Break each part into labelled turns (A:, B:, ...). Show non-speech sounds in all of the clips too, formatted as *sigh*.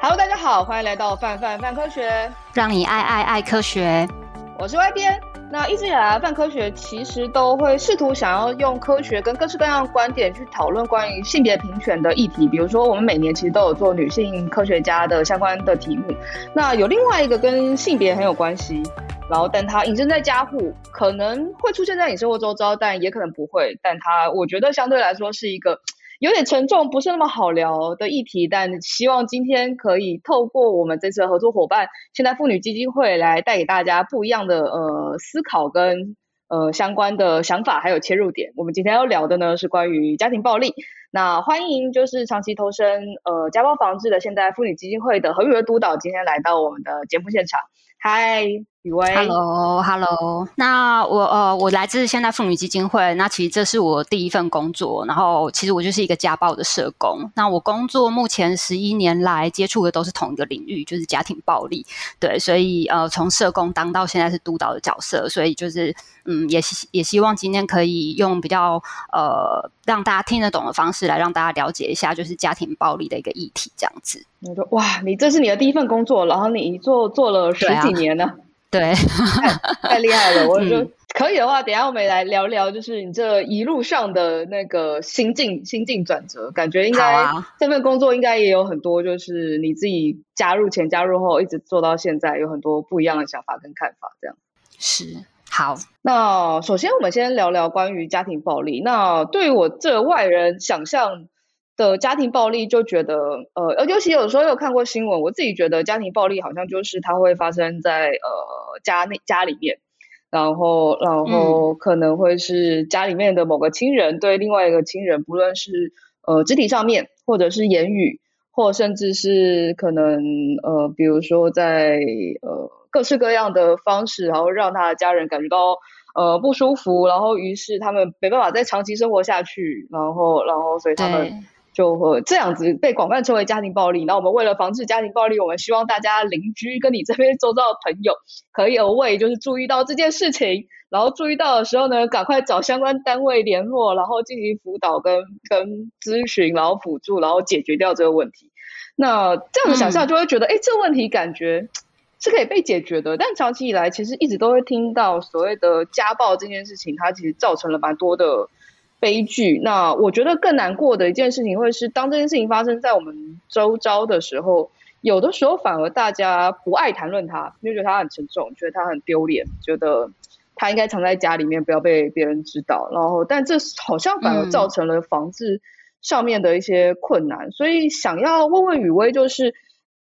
A: Hello，大家好，欢迎来到范范范科学，
B: 让你爱爱爱科学。
A: 我是 Y 编。那一直以来，范科学其实都会试图想要用科学跟各式各样的观点去讨论关于性别平权的议题。比如说，我们每年其实都有做女性科学家的相关的题目。那有另外一个跟性别很有关系，然后但它隐身在家户，可能会出现在你生活周遭，但也可能不会。但它，我觉得相对来说是一个。有点沉重，不是那么好聊的议题，但希望今天可以透过我们这次的合作伙伴现代妇女基金会来带给大家不一样的呃思考跟呃相关的想法，还有切入点。我们今天要聊的呢是关于家庭暴力。那欢迎就是长期投身呃家暴防治的现代妇女基金会的何雨儿督导今天来到我们的节目现场。嗨，宇薇。
B: Hello，Hello。那我呃，我来自现代妇女基金会。那其实这是我第一份工作。然后其实我就是一个家暴的社工。那我工作目前十一年来接触的都是同一个领域，就是家庭暴力。对，所以呃，从社工当到现在是督导的角色，所以就是嗯，也希也希望今天可以用比较呃让大家听得懂的方式来让大家了解一下，就是家庭暴力的一个议题，这样子。
A: 我说哇，你这是你的第一份工作，然后你做做了十几年呢？对，*laughs* 太厉害了！我就、嗯、可以的话，等一下我们来聊聊，就是你这一路上的那个心境、心境转折，感觉应该、啊、这份工作应该也有很多，就是你自己加入前、加入后，一直做到现在，有很多不一样的想法跟看法，这样
B: 是好。
A: 那首先，我们先聊聊关于家庭暴力。那对于我这外人想象。的家庭暴力就觉得，呃，尤其有时候有看过新闻，我自己觉得家庭暴力好像就是它会发生在呃家内家里面，然后然后可能会是家里面的某个亲人对另外一个亲人，不论是呃肢体上面，或者是言语，或甚至是可能呃比如说在呃各式各样的方式，然后让他的家人感觉到呃不舒服，然后于是他们没办法再长期生活下去，然后然后所以他们。就会这样子被广泛称为家庭暴力。那我们为了防止家庭暴力，我们希望大家邻居跟你这边周遭的朋友 *laughs* 可以而为，就是注意到这件事情，然后注意到的时候呢，赶快找相关单位联络，然后进行辅导跟跟咨询，然后辅助，然后解决掉这个问题。那这样子想象就会觉得，哎、嗯，这个问题感觉是可以被解决的。但长期以来，其实一直都会听到所谓的家暴这件事情，它其实造成了蛮多的。悲剧。那我觉得更难过的一件事情，会是当这件事情发生在我们周遭的时候，有的时候反而大家不爱谈论它，因为觉得它很沉重，觉得它很丢脸，觉得它应该藏在家里面，不要被别人知道。然后，但这好像反而造成了防治上面的一些困难。嗯、所以，想要问问雨薇，就是。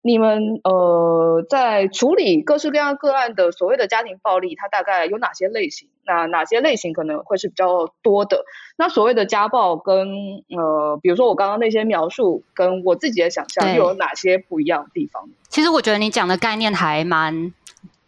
A: 你们呃，在处理各式各样个案的所谓的家庭暴力，它大概有哪些类型？那哪些类型可能会是比较多的？那所谓的家暴跟呃，比如说我刚刚那些描述，跟我自己的想象又有哪些不一样的地方？
B: 其实我觉得你讲的概念还蛮。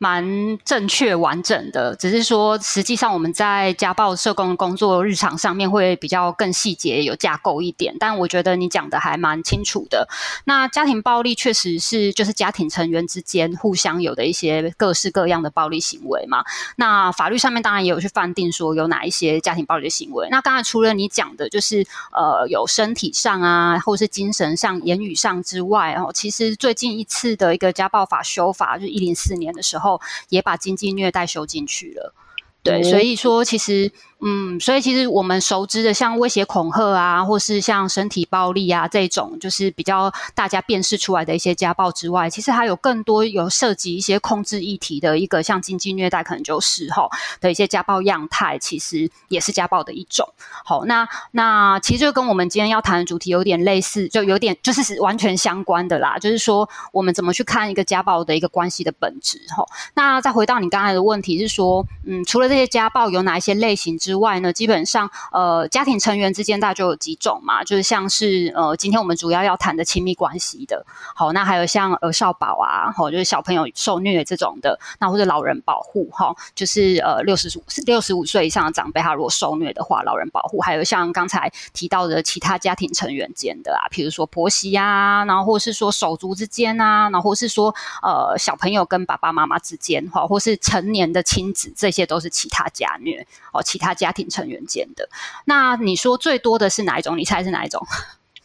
B: 蛮正确完整的，只是说实际上我们在家暴社工工作日常上面会比较更细节有架构一点，但我觉得你讲的还蛮清楚的。那家庭暴力确实是就是家庭成员之间互相有的一些各式各样的暴力行为嘛。那法律上面当然也有去判定说有哪一些家庭暴力的行为。那当然除了你讲的就是呃有身体上啊，或是精神上、言语上之外哦，其实最近一次的一个家暴法修法就是一零四年的时候。也把经济虐待收进去了，对，所以说其实。嗯，所以其实我们熟知的像威胁恐吓啊，或是像身体暴力啊这种，就是比较大家辨识出来的一些家暴之外，其实还有更多有涉及一些控制议题的一个，像经济虐待，可能就是吼的一些家暴样态，其实也是家暴的一种。好，那那其实就跟我们今天要谈的主题有点类似，就有点就是完全相关的啦。就是说，我们怎么去看一个家暴的一个关系的本质？吼，那再回到你刚才的问题是说，嗯，除了这些家暴，有哪一些类型之外呢，基本上，呃，家庭成员之间大概就有几种嘛，就是像是呃，今天我们主要要谈的亲密关系的，好，那还有像呃少保啊，好，就是小朋友受虐这种的，那或者老人保护，哈，就是呃，六十五六十五岁以上的长辈，他如果受虐的话，老人保护，还有像刚才提到的其他家庭成员间的啊，比如说婆媳啊，然后或是说手足之间啊，然后或是说呃，小朋友跟爸爸妈妈之间，哈，或是成年的亲子，这些都是其他家虐，哦，其他。家庭成员间的，那你说最多的是哪一种？你猜是哪一种？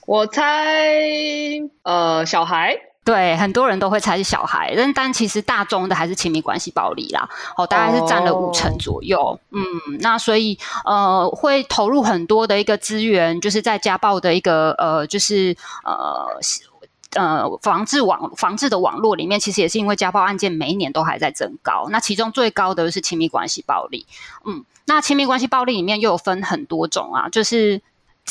A: 我猜，呃，小孩。
B: 对，很多人都会猜是小孩，但但其实大众的还是亲密关系暴力啦，哦，大概是占了五成左右。Oh. 嗯，那所以呃，会投入很多的一个资源，就是在家暴的一个呃，就是呃呃防治网防治的网络里面，其实也是因为家暴案件每一年都还在增高。那其中最高的就是亲密关系暴力。嗯，那亲密关系暴力里面又有分很多种啊，就是。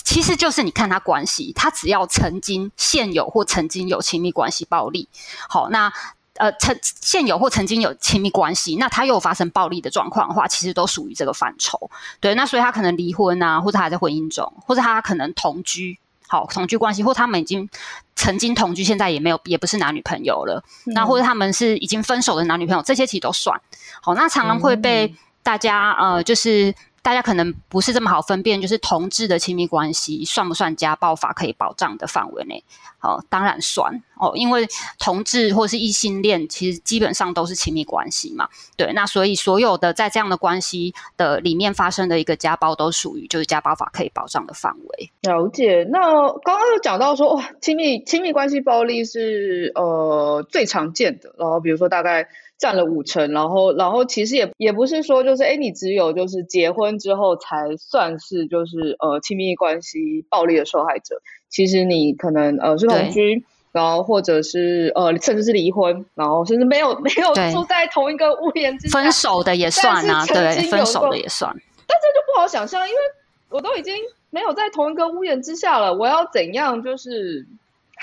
B: 其实就是你看他关系，他只要曾经现有或曾经有亲密关系暴力，好，那呃，曾现有或曾经有亲密关系，那他又发生暴力的状况的话，其实都属于这个范畴。对，那所以他可能离婚啊，或者还在婚姻中，或者他可能同居，好，同居关系，或他们已经曾经同居，现在也没有，也不是男女朋友了。嗯、那或者他们是已经分手的男女朋友，这些其实都算。好，那常常会被大家、嗯、呃，就是。大家可能不是这么好分辨，就是同志的亲密关系算不算家暴法可以保障的范围内？哦，当然算哦，因为同志或是异性恋，其实基本上都是亲密关系嘛。对，那所以所有的在这样的关系的里面发生的一个家暴，都属于就是家暴法可以保障的范围。
A: 了解。那刚刚有讲到说，哇，亲密亲密关系暴力是呃最常见的，然后比如说大概。占了五成，然后，然后其实也也不是说就是，哎，你只有就是结婚之后才算是就是呃亲密关系暴力的受害者。其实你可能呃是同居，然后或者是呃甚至是离婚，然后甚至没有没有住在同一个屋檐之下，
B: 分手的也算啊，对，分手的也算。
A: 但这就不好想象，因为我都已经没有在同一个屋檐之下了，我要怎样就是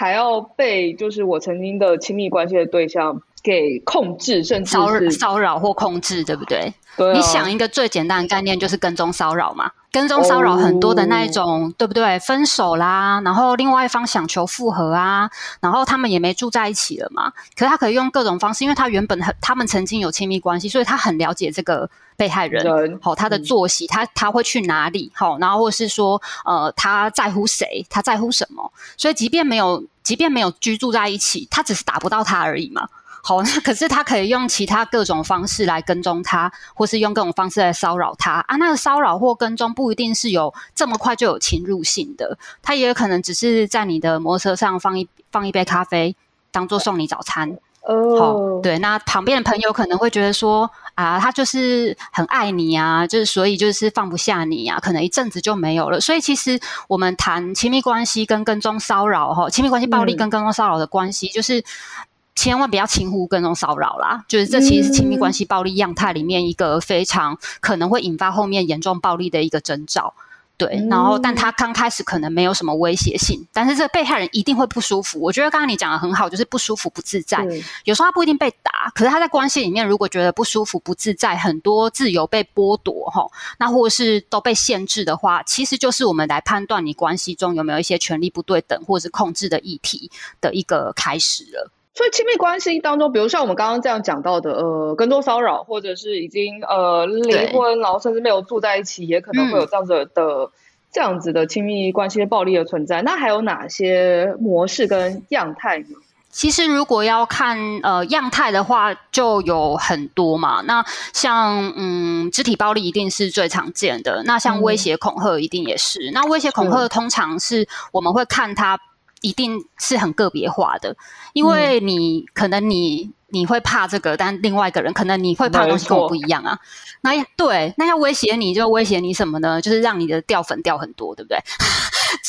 A: 还要被就是我曾经的亲密关系的对象给控制，甚至
B: 骚骚扰或控制，对不对？对啊。你想一个最简单的概念，就是跟踪骚扰嘛。跟踪骚扰很多的那一种，哦，对不对？分手啦，然后另外一方想求复合啊，然后他们也没住在一起了嘛。可是他可以用各种方式，因为他原本很，他们曾经有亲密关系，所以他很了解这个被害人，好，他的作息，他他会去哪里，好，然后或是说，呃，他在乎谁，他在乎什么，所以即便没有，即便没有居住在一起，他只是打不到他而已嘛。好，那可是他可以用其他各种方式来跟踪他，或是用各种方式来骚扰他啊。那个骚扰或跟踪不一定是有这么快就有侵入性的，他也有可能只是在你的摩托车上放一放一杯咖啡，当做送你早餐。哦，好，对，那旁边的朋友可能会觉得说啊，他就是很爱你啊，就是所以就是放不下你啊，可能一阵子就没有了。所以其实我们谈亲密关系跟跟踪骚扰哈，亲密关系暴力跟跟踪骚扰的关系就是。千万不要轻忽跟踪骚扰啦，就是这其实是亲密关系暴力样态里面一个非常可能会引发后面严重暴力的一个征兆。对，然后但他刚开始可能没有什么威胁性，但是这个被害人一定会不舒服。我觉得刚刚你讲的很好，就是不舒服、不自在。有时候他不一定被打，可是他在关系里面如果觉得不舒服、不自在，很多自由被剥夺哈，那或是都被限制的话，其实就是我们来判断你关系中有没有一些权力不对等或是控制的议题的一个开始了。
A: 所以亲密关系当中，比如像我们刚刚这样讲到的，呃，跟踪骚扰，或者是已经呃离婚，然后甚至没有住在一起，也可能会有这样子的、嗯、这样子的亲密关系暴力的存在。那还有哪些模式跟样态呢？
B: 其实如果要看呃样态的话，就有很多嘛。那像嗯肢体暴力一定是最常见的，那像威胁恐吓一定也是。嗯、那威胁恐吓通常是我们会看他。一定是很个别化的，因为你可能你你会怕这个，但另外一个人可能你会怕的东西跟我不一样啊。那对，那要威胁你就威胁你什么呢？就是让你的掉粉掉很多，对不对？*laughs*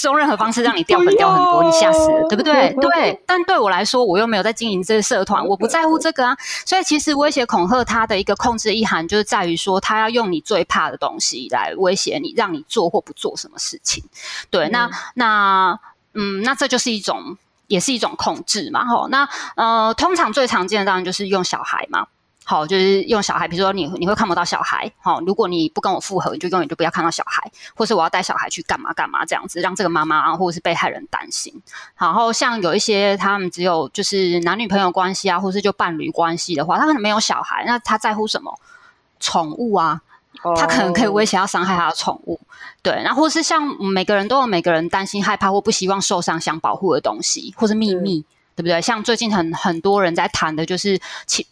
B: 用任何方式让你掉粉掉很多，你吓死了，对不对？对。但对我来说，我又没有在经营这个社团，我不在乎这个啊。所以其实威胁恐吓它的一个控制意涵，就是在于说，他要用你最怕的东西来威胁你，让你做或不做什么事情。对，那那。嗯，那这就是一种，也是一种控制嘛。吼，那呃，通常最常见的当然就是用小孩嘛。好，就是用小孩，比如说你你会看不到小孩。好，如果你不跟我复合，你就永远就不要看到小孩，或是我要带小孩去干嘛干嘛这样子，让这个妈妈啊，或者是被害人担心。然后像有一些他们只有就是男女朋友关系啊，或是就伴侣关系的话，他可能没有小孩，那他在乎什么？宠物啊。他可能可以威胁要伤害他的宠物，对，然后或是像每个人都有每个人担心、害怕或不希望受伤、想保护的东西，或是秘密，对不对？像最近很很多人在谈的就是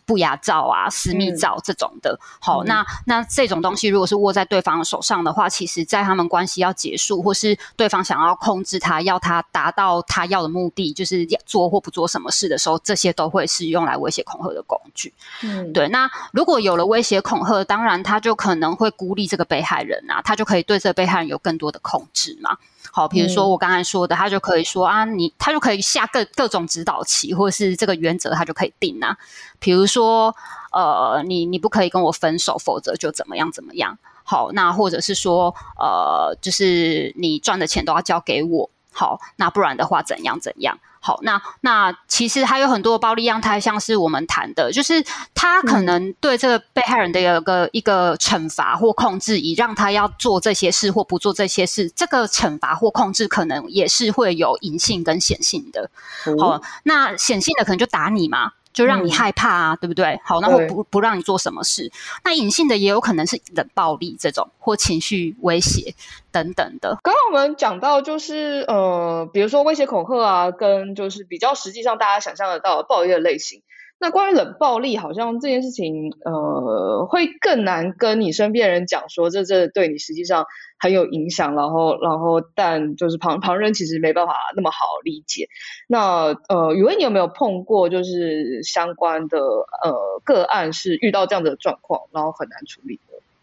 B: 不雅照啊、私密照这种的。嗯、好，那那这种东西如果是握在对方的手上的话，其实在他们关系要结束，或是对方想要控制他，要他达到他要的目的，就是做或不做什么事的时候，这些都会是用来威胁恐吓的工具。嗯，对。那如果有了威胁恐吓，当然他就可能会孤立这个被害人啊，他就可以对这个被害人有更多的控制嘛。好，比如说我刚才说的，他就可以说啊，你他就可以下各各种指导棋，或者是这个原则，他就可以定啊。比如说，呃，你你不可以跟我分手，否则就怎么样怎么样。好，那或者是说，呃，就是你赚的钱都要交给我。好，那不然的话怎样怎样？好，那那其实还有很多暴力样态，像是我们谈的，就是他可能对这个被害人的一个、嗯、一个惩罚或控制，以让他要做这些事或不做这些事。这个惩罚或控制可能也是会有隐性跟显性的。嗯、好，那显性的可能就打你嘛。就让你害怕啊，嗯、对不对？好，那会不不让你做什么事。那隐性的也有可能是冷暴力这种，或情绪威胁等等的。
A: 刚刚我们讲到，就是呃，比如说威胁恐吓啊，跟就是比较实际上大家想象得到的暴力的类型。那关于冷暴力，好像这件事情，呃，会更难跟你身边人讲说，这这对你实际上很有影响，然后，然后，但就是旁旁人其实没办法那么好理解。那呃，雨薇，你有没有碰过就是相关的呃个案，是遇到这样的状况，然后很难处理？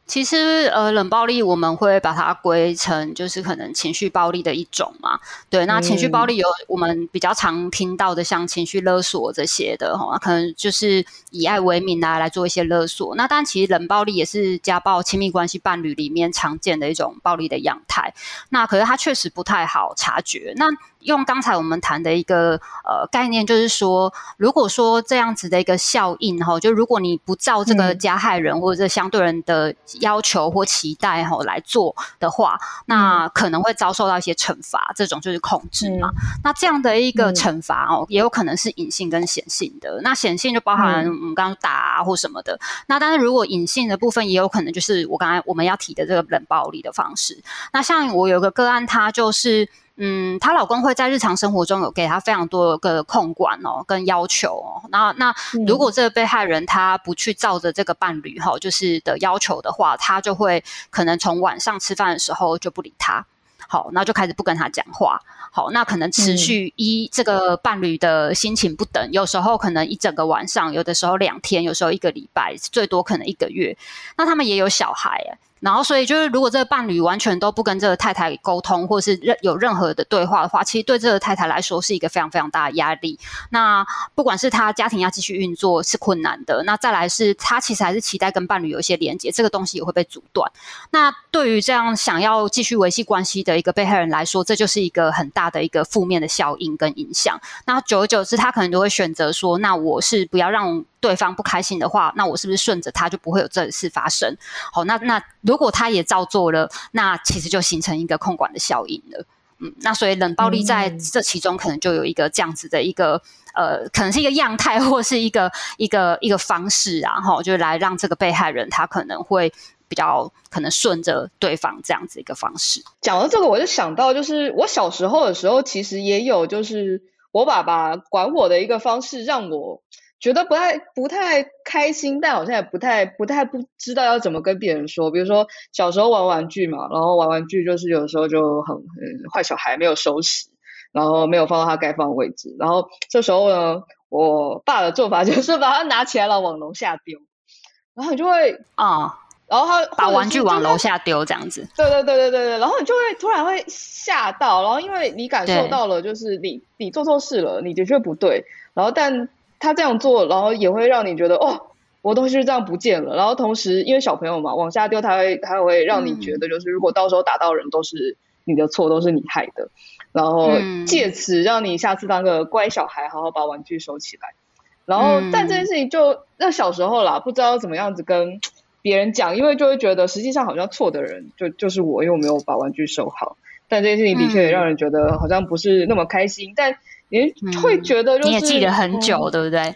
B: 其实，呃，冷暴力我们会把它归成就是可能情绪暴力的一种嘛。对，那情绪暴力有我们比较常听到的，像情绪勒索这些的哈，可能就是以爱为名啊来做一些勒索。那当然，其实冷暴力也是家暴亲密关系伴侣里面常见的一种暴力的样态。那可是它确实不太好察觉。那用刚才我们谈的一个呃概念，就是说，如果说这样子的一个效应哈，就如果你不照这个加害人或者相对人的要求或期待哈来做的话，那可能会遭受到一些惩罚，这种就是控制嘛。嗯、那这样的一个惩罚哦，也有可能是隐性跟显性的。那显性就包含我们刚刚打啊或什么的。那但是如果隐性的部分，也有可能就是我刚才我们要提的这个冷暴力的方式。那像我有个个案，他就是。嗯，她老公会在日常生活中有给她非常多个控管哦，跟要求哦。那那如果这个被害人他不去照着这个伴侣哈，就是的要求的话，他就会可能从晚上吃饭的时候就不理他，好，那就开始不跟他讲话。好，那可能持续依这个伴侣的心情不等，有时候可能一整个晚上，有的时候两天，有时候一个礼拜，最多可能一个月。那他们也有小孩哎。然后，所以就是，如果这个伴侣完全都不跟这个太太沟通，或是任有任何的对话的话，其实对这个太太来说是一个非常非常大的压力。那不管是他家庭要继续运作是困难的，那再来是他其实还是期待跟伴侣有一些连接，这个东西也会被阻断。那对于这样想要继续维系关系的一个被害人来说，这就是一个很大的一个负面的效应跟影响。那久而久之，他可能就会选择说：“那我是不要让。”对方不开心的话，那我是不是顺着他就不会有这事发生？好，那那如果他也照做了，那其实就形成一个控管的效应了。嗯，那所以冷暴力在这其中可能就有一个这样子的一个、嗯、呃，可能是一个样态或是一个一个一个方式啊，哈，就来让这个被害人他可能会比较可能顺着对方这样子一个方式。
A: 讲到这个，我就想到就是我小时候的时候，其实也有就是我爸爸管我的一个方式，让我。觉得不太不太开心，但好像也不太不太不知道要怎么跟别人说。比如说小时候玩玩具嘛，然后玩玩具就是有时候就很很坏小孩，没有收拾，然后没有放到他该放的位置。然后这时候呢，我爸的做法 *laughs* 就是把它拿起来了往楼下丢，然后你就会啊，嗯、然后他
B: 把玩具往楼下丢这样子。
A: 对对对对对对，然后你就会突然会吓到，然后因为你感受到了，就是你你做错事了，你的确不对，然后但。他这样做，然后也会让你觉得哦，我东西就这样不见了。然后同时，因为小朋友嘛，往下丢，他会他会让你觉得，就是如果到时候打到人，都是你的错，都是你害的。然后借此让你下次当个乖小孩，好好把玩具收起来。然后，但这件事情就那小时候啦，不知道怎么样子跟别人讲，因为就会觉得实际上好像错的人就就是我，因为我没有把玩具收好。但这件事情的确也让人觉得好像不是那么开心，但。你会觉得就是、
B: 嗯、你也记得很久，嗯、对不对？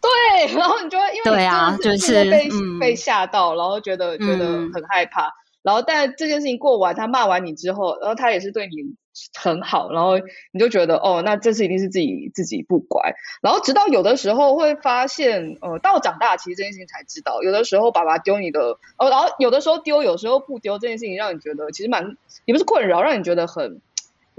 A: 对，然后你就会因为
B: 对啊，就是
A: 被、嗯、被吓到，然后觉得觉得很害怕，嗯、然后但这件事情过完，他骂完你之后，然后他也是对你很好，然后你就觉得哦，那这次一定是自己自己不乖。然后直到有的时候会发现，呃，到长大其实这件事情才知道，有的时候爸爸丢你的，哦，然后有的时候丢，有时候不丢，这件事情让你觉得其实蛮也不是困扰，让你觉得很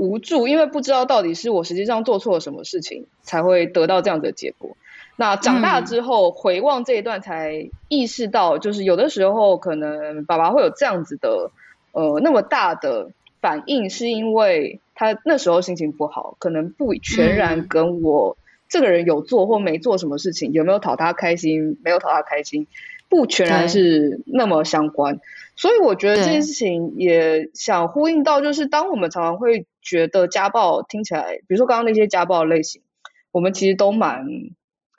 A: 无助，因为不知道到底是我实际上做错了什么事情才会得到这样的结果。那长大之后回望这一段，才意识到，就是有的时候可能爸爸会有这样子的，呃，那么大的反应，是因为他那时候心情不好，可能不全然跟我这个人有做或没做什么事情，有没有讨他开心，没有讨他开心，不全然是那么相关。所以我觉得这件事情也想呼应到，就是当我们常常会觉得家暴听起来，比如说刚刚那些家暴类型，我们其实都蛮。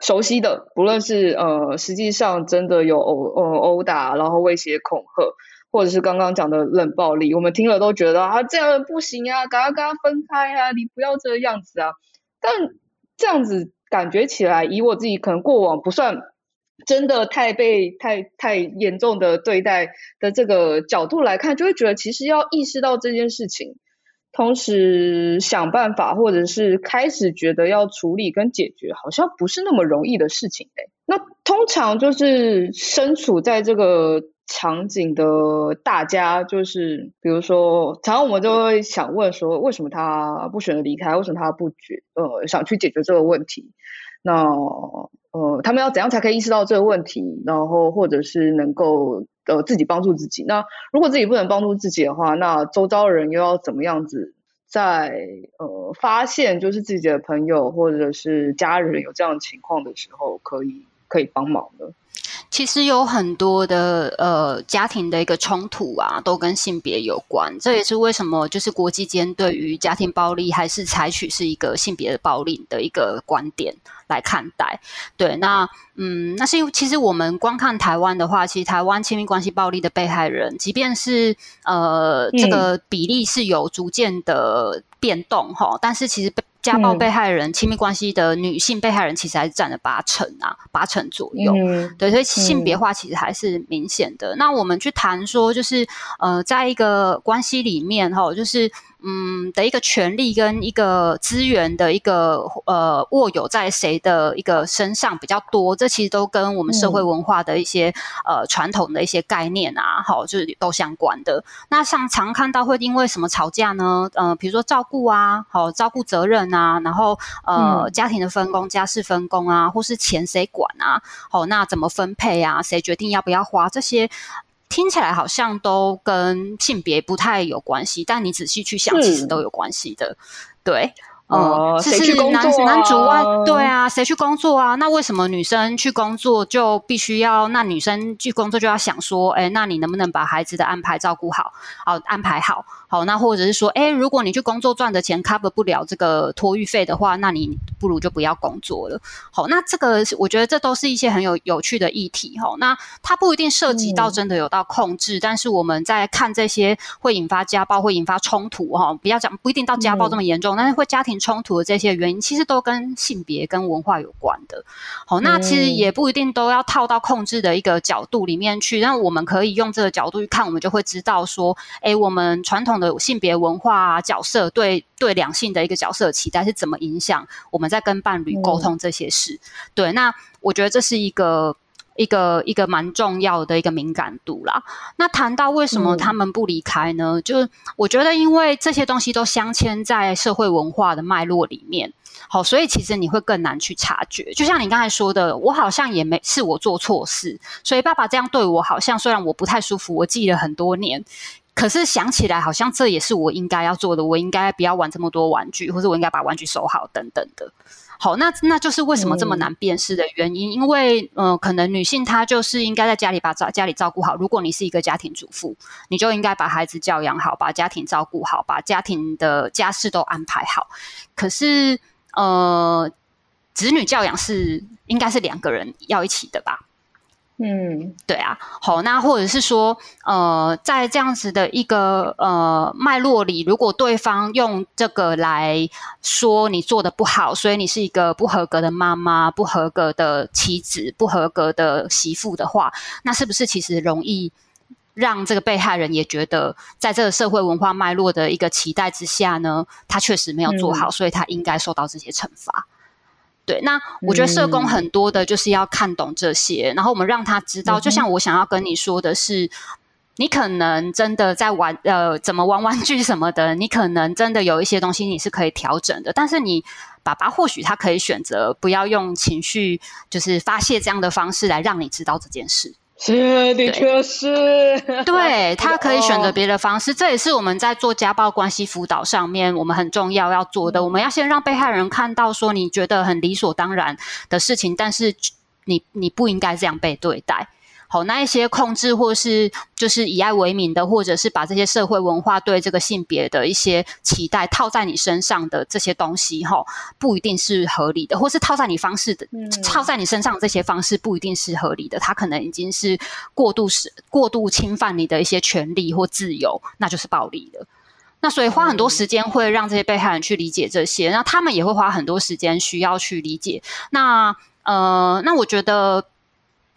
A: 熟悉的，不论是呃，实际上真的有殴呃殴打，然后威胁恐吓，或者是刚刚讲的冷暴力，我们听了都觉得啊，这样不行啊，赶快跟他分开啊，你不要这个样子啊。但这样子感觉起来，以我自己可能过往不算真的太被太太严重的对待的这个角度来看，就会觉得其实要意识到这件事情。同时想办法，或者是开始觉得要处理跟解决，好像不是那么容易的事情哎。那通常就是身处在这个场景的大家，就是比如说，常常我们都会想问说，为什么他不选择离开？为什么他不决呃想去解决这个问题？那呃，他们要怎样才可以意识到这个问题？然后或者是能够。呃，自己帮助自己。那如果自己不能帮助自己的话，那周遭人又要怎么样子在呃发现就是自己的朋友或者是家人有这样的情况的时候，可以可以帮忙呢？
B: 其实有很多的呃家庭的一个冲突啊，都跟性别有关。这也是为什么就是国际间对于家庭暴力还是采取是一个性别的暴力的一个观点来看待。对，那嗯，那是因为其实我们光看台湾的话，其实台湾亲密关系暴力的被害人，即便是呃这个比例是有逐渐的变动哈，嗯，但是其实被家暴被害人、亲密关系的女性被害人，其实还是占了八成啊，八成左右。嗯、对，所以性别化其实还是明显的。嗯、那我们去谈说，就是呃，在一个关系里面哈，就是。嗯的一个权利跟一个资源的一个呃握有在谁的一个身上比较多，这其实都跟我们社会文化的一些、嗯、呃传统的一些概念啊，好，就是都相关的。那像常看到会因为什么吵架呢？呃，比如说照顾啊，好，照顾责任啊，然后呃、嗯、家庭的分工、家事分工啊，或是钱谁管啊，好，那怎么分配啊？谁决定要不要花这些？听起来好像都跟性别不太有关系，但你仔细去想，其实都有关系的，对。
A: 呃，谁去工作啊？
B: 男男主外，对啊，谁去工作啊？那为什么女生去工作就必须要？那女生去工作就要想说，哎，那你能不能把孩子的安排照顾好？好，安排好。好，那或者是说，哎，如果你去工作赚的钱 cover 不了这个托育费的话，那你不如就不要工作了。好，那这个我觉得这都是一些很有有趣的议题。哈，那它不一定涉及到真的有到控制，嗯、但是我们在看这些会引发家暴、会引发冲突，哈，不要讲不一定到家暴这么严重，嗯、但是会家庭。冲突的这些原因，其实都跟性别跟文化有关的。好，那其实也不一定都要套到控制的一个角度里面去。那我们可以用这个角度去看，我们就会知道说，哎，我们传统的性别文化角色对对两性的一个角色期待是怎么影响我们在跟伴侣沟通这些事。对，那我觉得这是一个。一个一个蛮重要的一个敏感度啦。那谈到为什么他们不离开呢？嗯、就我觉得，因为这些东西都镶嵌在社会文化的脉络里面，好，所以其实你会更难去察觉。就像你刚才说的，我好像也没是我做错事，所以爸爸这样对我，好像虽然我不太舒服，我记了很多年，可是想起来好像这也是我应该要做的，我应该不要玩这么多玩具，或者我应该把玩具收好，等等的。好，那那就是为什么这么难辨识的原因，嗯、因为嗯、呃，可能女性她就是应该在家里把家家里照顾好。如果你是一个家庭主妇，你就应该把孩子教养好，把家庭照顾好，把家庭的家事都安排好。可是呃，子女教养是应该是两个人要一起的吧？
A: 嗯，
B: 对啊，好，那或者是说，呃，在这样子的一个呃脉络里，如果对方用这个来说你做的不好，所以你是一个不合格的妈妈、不合格的妻子、不合格的媳妇的话，那是不是其实容易让这个被害人也觉得，在这个社会文化脉络的一个期待之下呢，他确实没有做好，嗯、所以他应该受到这些惩罚。对，那我觉得社工很多的就是要看懂这些，嗯、然后我们让他知道，就像我想要跟你说的是，嗯、你可能真的在玩呃，怎么玩玩具什么的，你可能真的有一些东西你是可以调整的，但是你爸爸或许他可以选择不要用情绪就是发泄这样的方式来让你知道这件事。
A: 是，的确是。
B: 对，*laughs* 他可以选择别的方式，这也是我们在做家暴关系辅导上面，我们很重要要做的。我们要先让被害人看到，说你觉得很理所当然的事情，但是你你不应该这样被对待。好，那一些控制或是就是以爱为名的，或者是把这些社会文化对这个性别的一些期待套在你身上的这些东西，哈，不一定是合理的，或是套在你方式的，嗯、套在你身上这些方式不一定是合理的，它可能已经是过度是过度侵犯你的一些权利或自由，那就是暴力了。那所以花很多时间会让这些被害人去理解这些，那他们也会花很多时间需要去理解。那呃，那我觉得。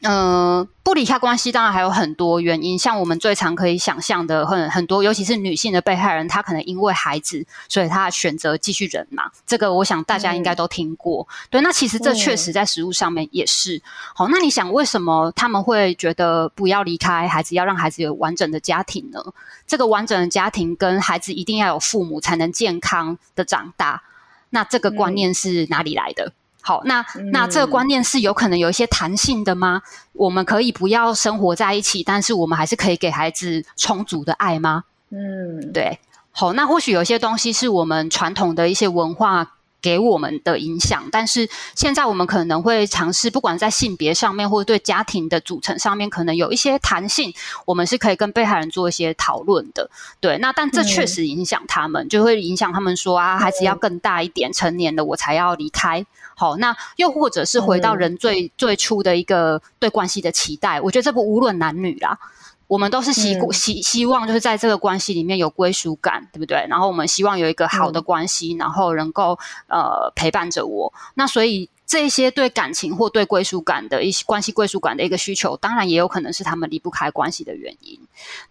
B: 呃，不离开关系当然还有很多原因，像我们最常可以想象的很很多，尤其是女性的被害人，她可能因为孩子，所以她选择继续忍嘛。这个我想大家应该都听过。嗯、对，那其实这确实在实物上面也是。嗯、好，那你想为什么他们会觉得不要离开孩子，要让孩子有完整的家庭呢？这个完整的家庭跟孩子一定要有父母才能健康的长大。那这个观念是哪里来的？嗯好，那那这个观念是有可能有一些弹性的吗？嗯、我们可以不要生活在一起，但是我们还是可以给孩子充足的爱吗？嗯，对。好，那或许有些东西是我们传统的一些文化给我们的影响，但是现在我们可能会尝试，不管在性别上面或者对家庭的组成上面，可能有一些弹性，我们是可以跟被害人做一些讨论的。对，那但这确实影响他们，嗯、就会影响他们说啊，孩子要更大一点，成年了我才要离开。好，那又或者是回到人最、嗯、最初的一个对关系的期待，我觉得这不无论男女啦，我们都是希希希望就是在这个关系里面有归属感，对不对？然后我们希望有一个好的关系，嗯、然后能够呃陪伴着我。那所以。这些对感情或对归属感的一些关系归属感的一个需求，当然也有可能是他们离不开关系的原因。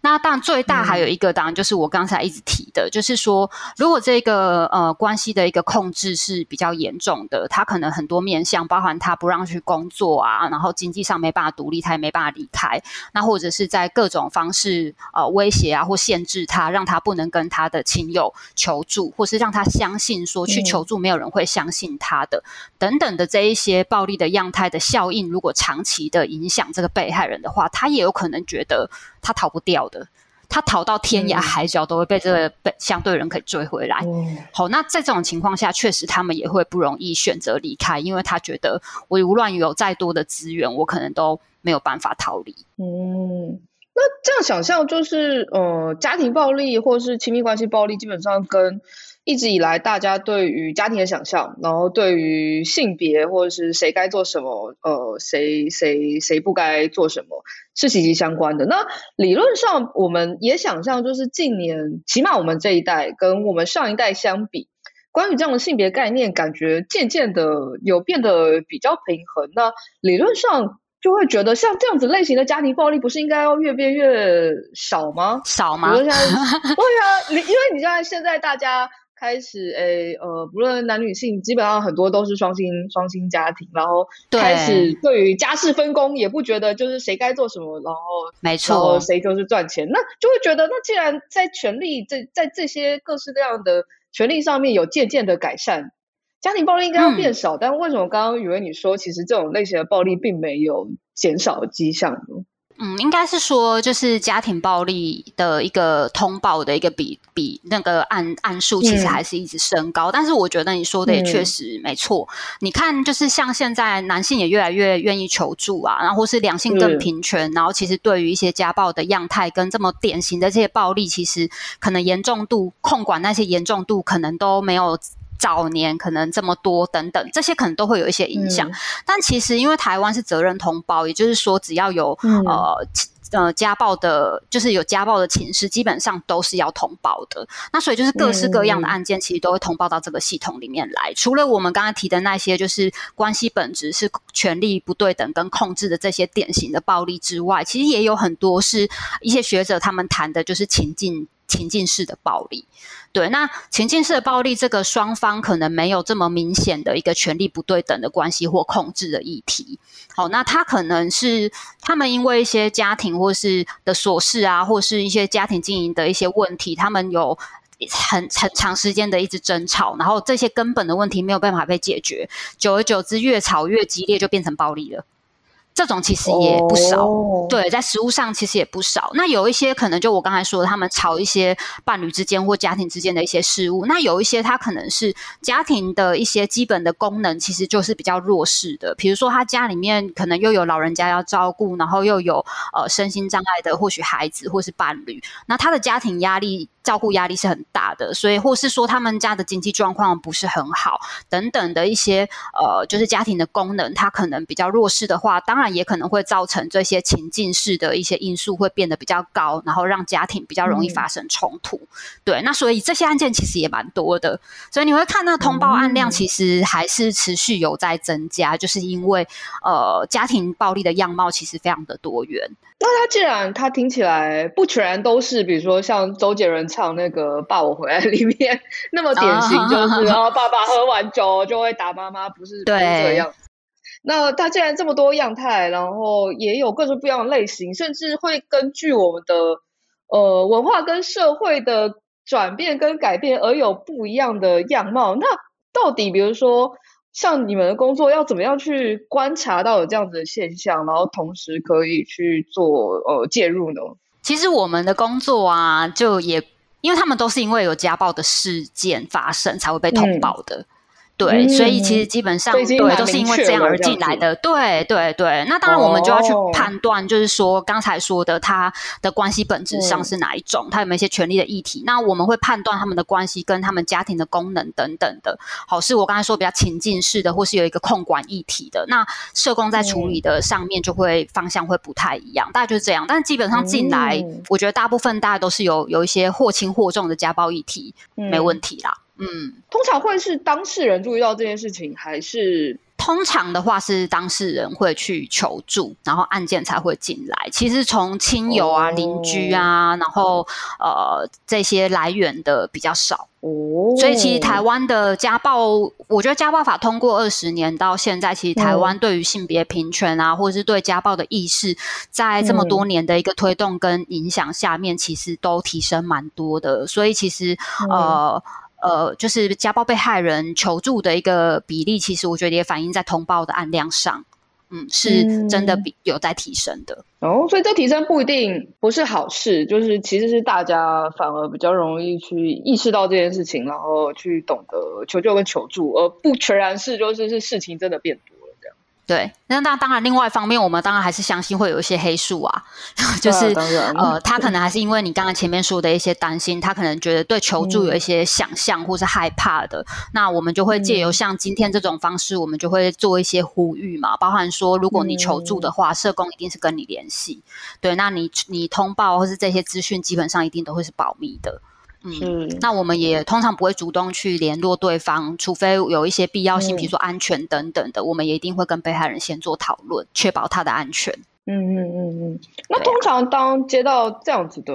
B: 那当然最大还有一个，当然就是我刚才一直提的，就是说，如果这个呃关系的一个控制是比较严重的，他可能很多面向，包含他不让去工作啊，然后经济上没办法独立，他也没办法离开。那或者是在各种方式呃威胁啊或限制他，让他不能跟他的亲友求助，或是让他相信说去求助没有人会相信他的、等等的。这一些暴力的样态的效应，如果长期的影响这个被害人的话，他也有可能觉得他逃不掉的，他逃到天涯海角都会被这个被相对人可以追回来。嗯、好，那在这种情况下，确实他们也会不容易选择离开，因为他觉得我无论有再多的资源，我可能都没有办法逃离。
A: 嗯，那这样想象就是，呃，家庭暴力或是亲密关系暴力，基本上跟一直以来，大家对于家庭的想象，然后对于性别或者是谁该做什么，呃，谁谁谁不该做什么，是息息相关的。那理论上，我们也想象，就是近年，起码我们这一代跟我们上一代相比，关于这样的性别概念，感觉渐渐的有变得比较平衡。那理论上就会觉得，像这样子类型的家庭暴力，不是应该要越变越少吗？
B: 少吗？*laughs*
A: 对啊，因为你像现在大家。开始诶，呃，不论男女性，基本上很多都是双薪双薪家庭，然后开始对于家事分工也不觉得就是谁该做什么，然
B: 后
A: 没错，谁就是赚钱，那就会觉得，那既然在权力这在这些各式各样的权利上面有渐渐的改善，家庭暴力应该要变少，嗯、但为什么刚刚以为你说其实这种类型的暴力并没有减少迹象呢？
B: 嗯，应该是说，就是家庭暴力的一个通报的一个比比那个案案数，其实还是一直升高。嗯、但是我觉得你说的也确实没错。嗯、你看，就是像现在男性也越来越愿意求助啊，然后或是两性更平权，嗯、然后其实对于一些家暴的样态跟这么典型的这些暴力，其实可能严重度控管那些严重度可能都没有。早年可能这么多等等，这些可能都会有一些影响。嗯、但其实因为台湾是责任通报，也就是说只要有、嗯、呃呃家暴的，就是有家暴的情事，基本上都是要通报的。那所以就是各式各样的案件，其实都会通报到这个系统里面来。嗯、除了我们刚才提的那些，就是关系本质是权力不对等跟控制的这些典型的暴力之外，其实也有很多是一些学者他们谈的，就是情境。情境式的暴力，对，那情境式的暴力，这个双方可能没有这么明显的一个权力不对等的关系或控制的议题。好，那他可能是他们因为一些家庭或是的琐事啊，或是一些家庭经营的一些问题，他们有很很长时间的一直争吵，然后这些根本的问题没有办法被解决，久而久之越吵越激烈，就变成暴力了。这种其实也不少，oh. 对，在食物上其实也不少。那有一些可能就我刚才说的，他们吵一些伴侣之间或家庭之间的一些事物。那有一些他可能是家庭的一些基本的功能，其实就是比较弱势的。比如说他家里面可能又有老人家要照顾，然后又有呃身心障碍的，或许孩子或是伴侣。那他的家庭压力。照顾压力是很大的，所以或是说他们家的经济状况不是很好，等等的一些呃，就是家庭的功能，它可能比较弱势的话，当然也可能会造成这些情境式的一些因素会变得比较高，然后让家庭比较容易发生冲突。嗯、对，那所以这些案件其实也蛮多的，所以你会看到通报案量其实还是持续有在增加，嗯、就是因为呃，家庭暴力的样貌其实非常的多元。
A: 那他既然他听起来不全然都是，比如说像周杰伦唱那个《爸我回来》里面那么典型，就是然后爸爸喝完酒就会打妈妈，不是对这样。那他既然这么多样态，然后也有各种不一样的类型，甚至会根据我们的呃文化跟社会的转变跟改变而有不一样的样貌。那到底比如说？像你们的工作要怎么样去观察到有这样子的现象，然后同时可以去做呃介入呢？
B: 其实我们的工作啊，就也因为他们都是因为有家暴的事件发生才会被通报的。嗯对，所以其实基本上对都是因为这样而进来的。对对对，那当然我们就要去判断，就是说刚才说的他的关系本质上是哪一种，他有没有一些权利的议题？那我们会判断他们的关系跟他们家庭的功能等等的。好，是我刚才说比较情境式的，或是有一个控管议题的。那社工在处理的上面就会方向会不太一样，大概就是这样。但基本上进来，我觉得大部分大家都是有有一些或轻或重的家暴议题，没问题啦。
A: 嗯，通常会是当事人注意到这件事情，还是
B: 通常的话是当事人会去求助，然后案件才会进来。其实从亲友啊、哦、邻居啊，然后呃这些来源的比较少哦。所以其实台湾的家暴，我觉得家暴法通过二十年到现在，其实台湾对于性别平权啊，嗯、或者是对家暴的意识，在这么多年的一个推动跟影响下面，其实都提升蛮多的。所以其实呃。嗯呃，就是家暴被害人求助的一个比例，其实我觉得也反映在通报的案量上，嗯，是真的比有在提升的。
A: 嗯、哦，所以这提升不一定不是好事，就是其实是大家反而比较容易去意识到这件事情，然后去懂得求救跟求助，而不全然是就是是事情真的变多。
B: 对，那那当然，另外一方面，我们当然还是相信会有一些黑数啊，*laughs* 就是呃，他可能还是因为你刚刚前面说的一些担心，他可能觉得对求助有一些想象或是害怕的，嗯、那我们就会借由像今天这种方式，我们就会做一些呼吁嘛，包含说，如果你求助的话，社工一定是跟你联系，对，那你你通报或是这些资讯，基本上一定都会是保密的。嗯，那我们也通常不会主动去联络对方，除非有一些必要性，比如说安全等等的，嗯、我们也一定会跟被害人先做讨论，确保他的安全。
A: 嗯嗯嗯嗯。那通常当接到这样子的，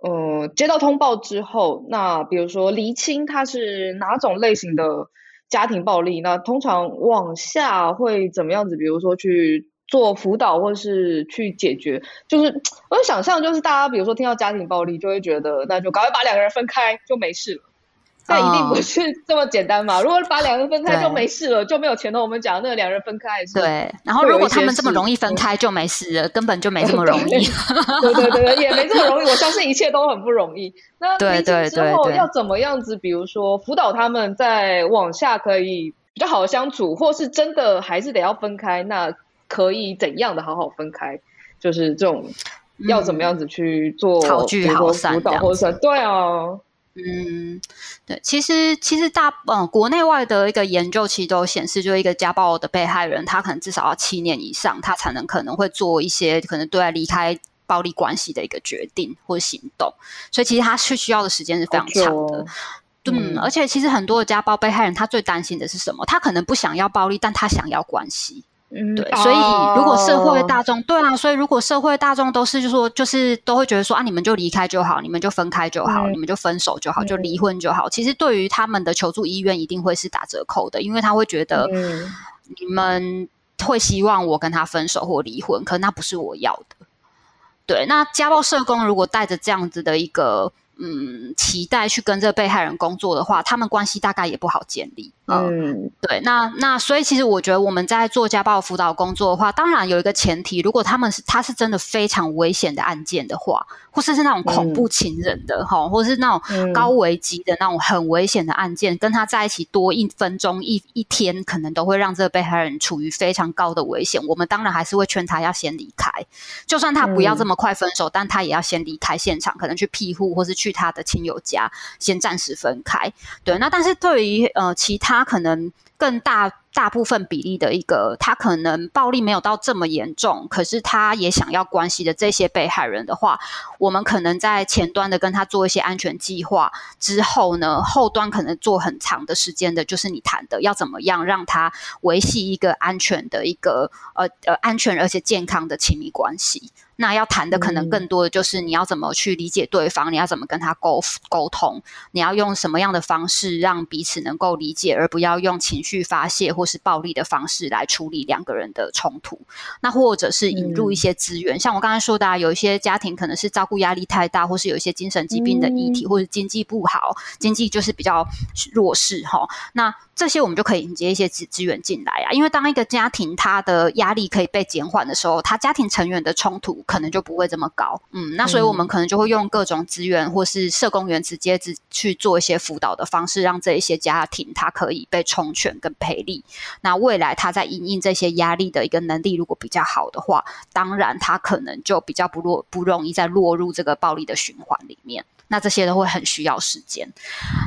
A: 呃，接到通报之后，那比如说厘清他是哪种类型的家庭暴力，那通常往下会怎么样子？比如说去。做辅导或是去解决，就是我就想象，就是大家比如说听到家庭暴力，就会觉得那就赶快把两个人分开就没事了。但一定不是这么简单嘛？如果把两个人分开就没事了，就没有前头我们讲的那个两人分开是。
B: 对，然后如果他们这么容易分开就没事了，根本就没这么容易。*laughs*
A: 对对对，也没这么容易。我相信一切都很不容易。那对对之后要怎么样子？比如说辅导他们在往下可以比较好的相处，或是真的还是得要分开那。可以怎样的好好分开？就是这种要怎么样子去做，好聚好散，或者对啊，
B: 嗯，对，其实其实大嗯国内外的一个研究其实都显示，就一个家暴的被害人，他可能至少要七年以上，他才能可能会做一些可能对外离开。暴力关系的一个决定或行动，所以其实他是需要的时间是非常长的。哦、嗯，而且其实很多的家暴被害人，他最担心的是什么？他可能不想要暴力，但他想要关系。嗯，对，所以如果社会大众、哦、对啊，所以如果社会大众都是就说，就是都会觉得说啊，你们就离开就好，你们就分开就好，嗯、你们就分手就好，就离婚就好。嗯、其实对于他们的求助意愿一定会是打折扣的，因为他会觉得你们会希望我跟他分手或离婚，可那不是我要的。对，那家暴社工如果带着这样子的一个。嗯，期待去跟这个被害人工作的话，他们关系大概也不好建立。嗯，对，那那所以其实我觉得我们在做家暴辅导工作的话，当然有一个前提，如果他们是他是真的非常危险的案件的话，或是是那种恐怖情人的哈，嗯、或是那种高危机的那种很危险的案件，嗯、跟他在一起多一分钟一一天，可能都会让这个被害人处于非常高的危险。我们当然还是会劝他要先离开，就算他不要这么快分手，嗯、但他也要先离开现场，可能去庇护或是去他的亲友家，先暂时分开。对，那但是对于呃其他他可能更大。大部分比例的一个，他可能暴力没有到这么严重，可是他也想要关系的这些被害人的话，我们可能在前端的跟他做一些安全计划之后呢，后端可能做很长的时间的，就是你谈的要怎么样让他维系一个安全的一个呃呃安全而且健康的亲密关系。那要谈的可能更多的就是你要怎么去理解对方，嗯、你要怎么跟他沟沟通，你要用什么样的方式让彼此能够理解，而不要用情绪发泄或是暴力的方式来处理两个人的冲突。那或者是引入一些资源，嗯、像我刚才说的，啊，有一些家庭可能是照顾压力太大，或是有一些精神疾病的议题，嗯、或者经济不好，经济就是比较弱势哈。那这些我们就可以引接一些资资源进来啊，因为当一个家庭他的压力可以被减缓的时候，他家庭成员的冲突可能就不会这么高。嗯，那所以我们可能就会用各种资源或是社工员直接去做一些辅导的方式，让这一些家庭他可以被充权跟培力。那未来他在应应这些压力的一个能力如果比较好的话，当然他可能就比较不落不容易再落入这个暴力的循环里面。那这些都会很需要时间。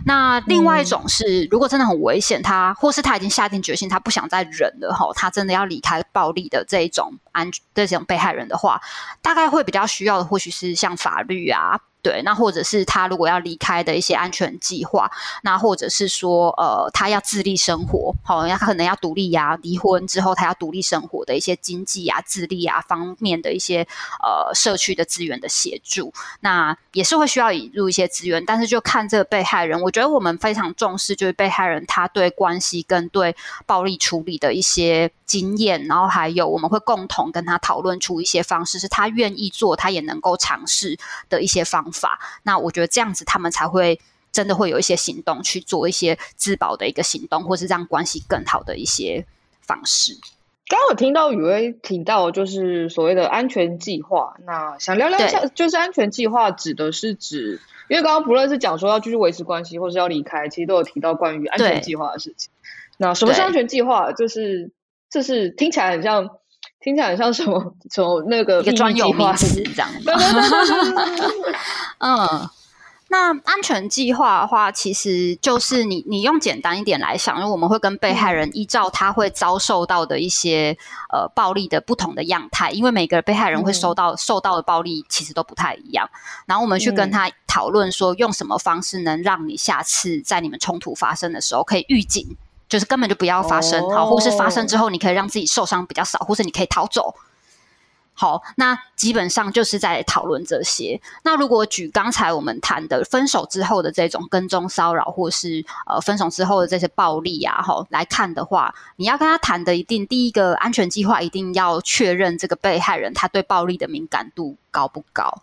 B: 那另外一种是，嗯、如果真的很危险，他或是他已经下定决心，他不想再忍了哈，他真的要离开暴力的这一种安这种被害人的话，大概会比较需要的，或许是像法律啊。对，那或者是他如果要离开的一些安全计划，那或者是说，呃，他要自立生活，好、哦，他可能要独立呀、离婚之后他要独立生活的一些经济啊、自立啊方面的一些呃社区的资源的协助，那也是会需要引入一些资源，但是就看这个被害人，我觉得我们非常重视，就是被害人他对关系跟对暴力处理的一些经验，然后还有我们会共同跟他讨论出一些方式，是他愿意做，他也能够尝试的一些方法。那我觉得这样子，他们才会真的会有一些行动去做一些自保的一个行动，或是让关系更好的一些方式。
A: 刚刚我听到雨薇提到，就是所谓的安全计划。那想聊聊一下，就是安全计划指的是指，因为刚刚不论是讲说要继续维持关系，或是要离开，其实都有提到关于安全计划的事情。那什么是安全计划？就是这是听起来很像，听起来很像什么 *laughs* 什么那个一个专有名词这样。*laughs* *laughs*
B: 嗯，那安全计划的话，其实就是你你用简单一点来想，因为我们会跟被害人依照他会遭受到的一些呃暴力的不同的样态，因为每个被害人会收到、嗯、受到的暴力其实都不太一样，然后我们去跟他讨论说，用什么方式能让你下次在你们冲突发生的时候可以预警。就是根本就不要发生，好，或是发生之后，你可以让自己受伤比较少，或是你可以逃走。好，那基本上就是在讨论这些。那如果举刚才我们谈的分手之后的这种跟踪骚扰，或是呃分手之后的这些暴力啊，哈来看的话，你要跟他谈的一定第一个安全计划，一定要确认这个被害人他对暴力的敏感度高不高。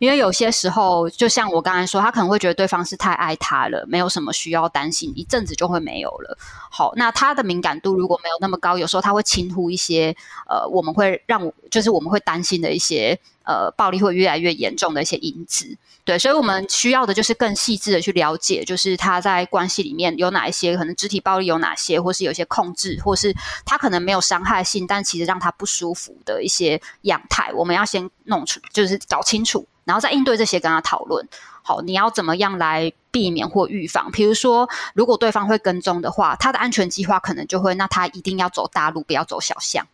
B: 因为有些时候，就像我刚才说，他可能会觉得对方是太爱他了，没有什么需要担心，一阵子就会没有了。好，那他的敏感度如果没有那么高，有时候他会轻忽一些，呃，我们会让，就是我们会担心的一些，呃，暴力会越来越严重的一些因子。对，所以我们需要的就是更细致的去了解，就是他在关系里面有哪一些可能肢体暴力有哪些，或是有些控制，或是他可能没有伤害性，但其实让他不舒服的一些样态，我们要先弄出，就是搞清楚。然后再应对这些，跟他讨论。好，你要怎么样来避免或预防？比如说，如果对方会跟踪的话，他的安全计划可能就会，那他一定要走大路，不要走小巷。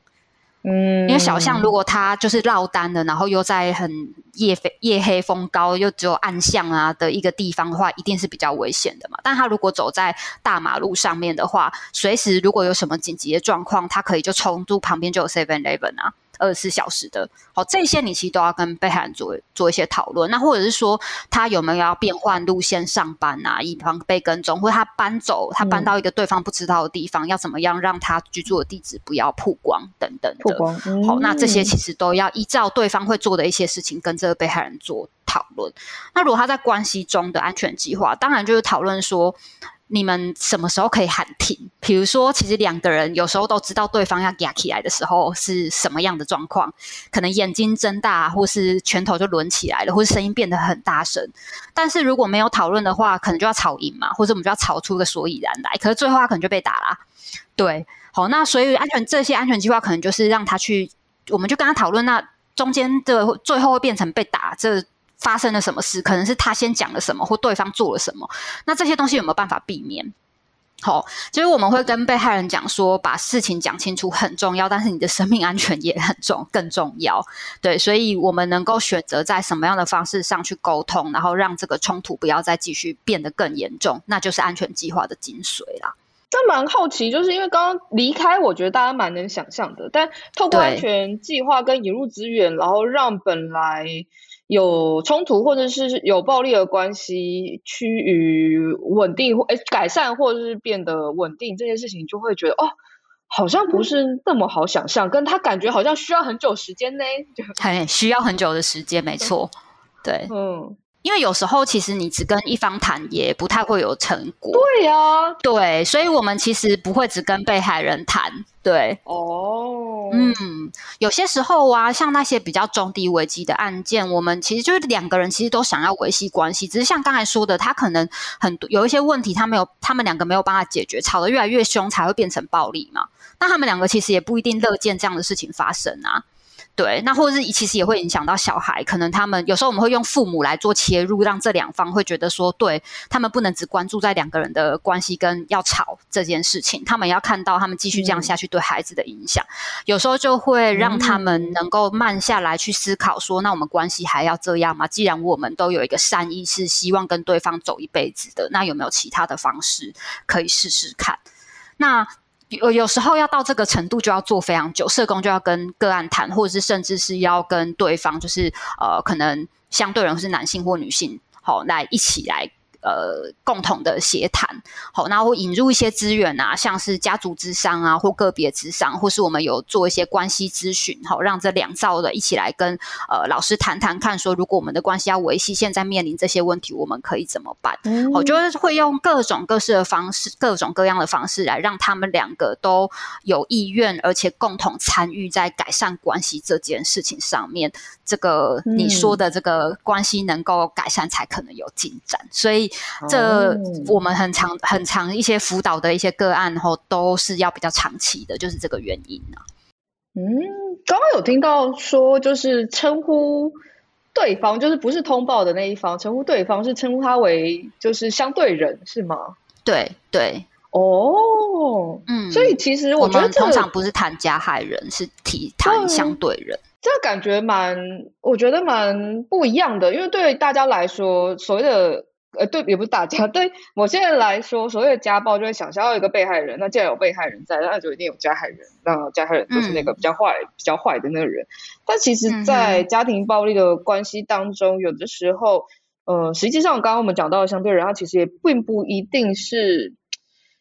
B: 嗯，因为小巷如果它就是落单了，然后又在很夜黑夜黑风高又只有暗巷啊的一个地方的话，一定是比较危险的嘛。但他如果走在大马路上面的话，随时如果有什么紧急的状况，他可以就冲入旁边就有 Seven Eleven 啊。二十四小时的，好，这些你其实都要跟被害人做做一些讨论。那或者是说，他有没有要变换路线上班啊，以防被跟踪，或者他搬走，他搬到一个对方不知道的地方，嗯、要怎么样让他居住的地址不要曝光等等的。曝光，嗯、好，那这些其实都要依照对方会做的一些事情跟这个被害人做讨论。那如果他在关系中的安全计划，当然就是讨论说。你们什么时候可以喊停？比如说，其实两个人有时候都知道对方要压起来的时候是什么样的状况，可能眼睛睁大，或是拳头就抡起来了，或是声音变得很大声。但是如果没有讨论的话，可能就要吵赢嘛，或者我们就要吵出个所以然来。可是最后他可能就被打啦。对，好，那所以安全这些安全计划可能就是让他去，我们就跟他讨论，那中间的最后会变成被打这。发生了什么事？可能是他先讲了什么，或对方做了什么。那这些东西有没有办法避免？好、哦，就是我们会跟被害人讲说，把事情讲清楚很重要，但是你的生命安全也很重，更重要。对，所以我们能够选择在什么样的方式上去沟通，然后让这个冲突不要再继续变得更严重，那就是安全计划的精髓啦。
A: 但蛮好奇，就是因为刚刚离开，我觉得大家蛮能想象的。但透过安全计划跟引入资源，然后让本来。有冲突或者是有暴力的关系趋于稳定或诶改善或者是变得稳定，这件事情就会觉得哦，好像不是那么好想象，跟他感觉好像需要很久时间呢，就
B: 很需要很久的时间，没错，对，嗯。因为有时候其实你只跟一方谈，也不太会有成果。
A: 对呀、啊，
B: 对，所以我们其实不会只跟被害人谈。对，哦，嗯，有些时候啊，像那些比较中低危机的案件，我们其实就是两个人其实都想要维系关系，只是像刚才说的，他可能很多有一些问题，他没有，他们两个没有办法解决，吵得越来越凶，才会变成暴力嘛。那他们两个其实也不一定乐见这样的事情发生啊。对，那或者是其实也会影响到小孩，可能他们有时候我们会用父母来做切入，让这两方会觉得说，对，他们不能只关注在两个人的关系跟要吵这件事情，他们要看到他们继续这样下去对孩子的影响，嗯、有时候就会让他们能够慢下来去思考说，那我们关系还要这样吗？既然我们都有一个善意，是希望跟对方走一辈子的，那有没有其他的方式可以试试看？那。有有时候要到这个程度，就要做非常久，社工就要跟个案谈，或者是甚至是要跟对方，就是呃，可能相对人是男性或女性，好，来一起来。呃，共同的协谈，好，然后引入一些资源啊，像是家族之商啊，或个别之商，或是我们有做一些关系咨询，好，让这两造的一起来跟呃老师谈谈看，说如果我们的关系要维系，现在面临这些问题，我们可以怎么办？嗯，我就是会用各种各式的方式，各种各样的方式来让他们两个都有意愿，而且共同参与在改善关系这件事情上面。这个你说的这个关系能够改善，才可能有进展，所以。这我们很长很长一些辅导的一些个案，后都是要比较长期的，就是这个原因啊。
A: 嗯，刚刚有听到说，就是称呼对方，就是不是通报的那一方，称呼对方是称呼他为就是相对人，是吗？
B: 对对。
A: 哦，嗯，所以其实我觉得、这个、
B: 我通常不是谈加害人，是提谈相对人。
A: 这个感觉蛮，我觉得蛮不一样的，因为对大家来说，所谓的。呃，对，也不是大家，*laughs* 对某些人来说，所谓的家暴就会想象到一个被害人，那既然有被害人在，那就一定有加害人，那加害人就是那个比较坏、嗯、比较坏的那个人。但其实，在家庭暴力的关系当中，嗯、有的时候，呃，实际上刚刚我们讲到的相对人，他其实也并不一定是，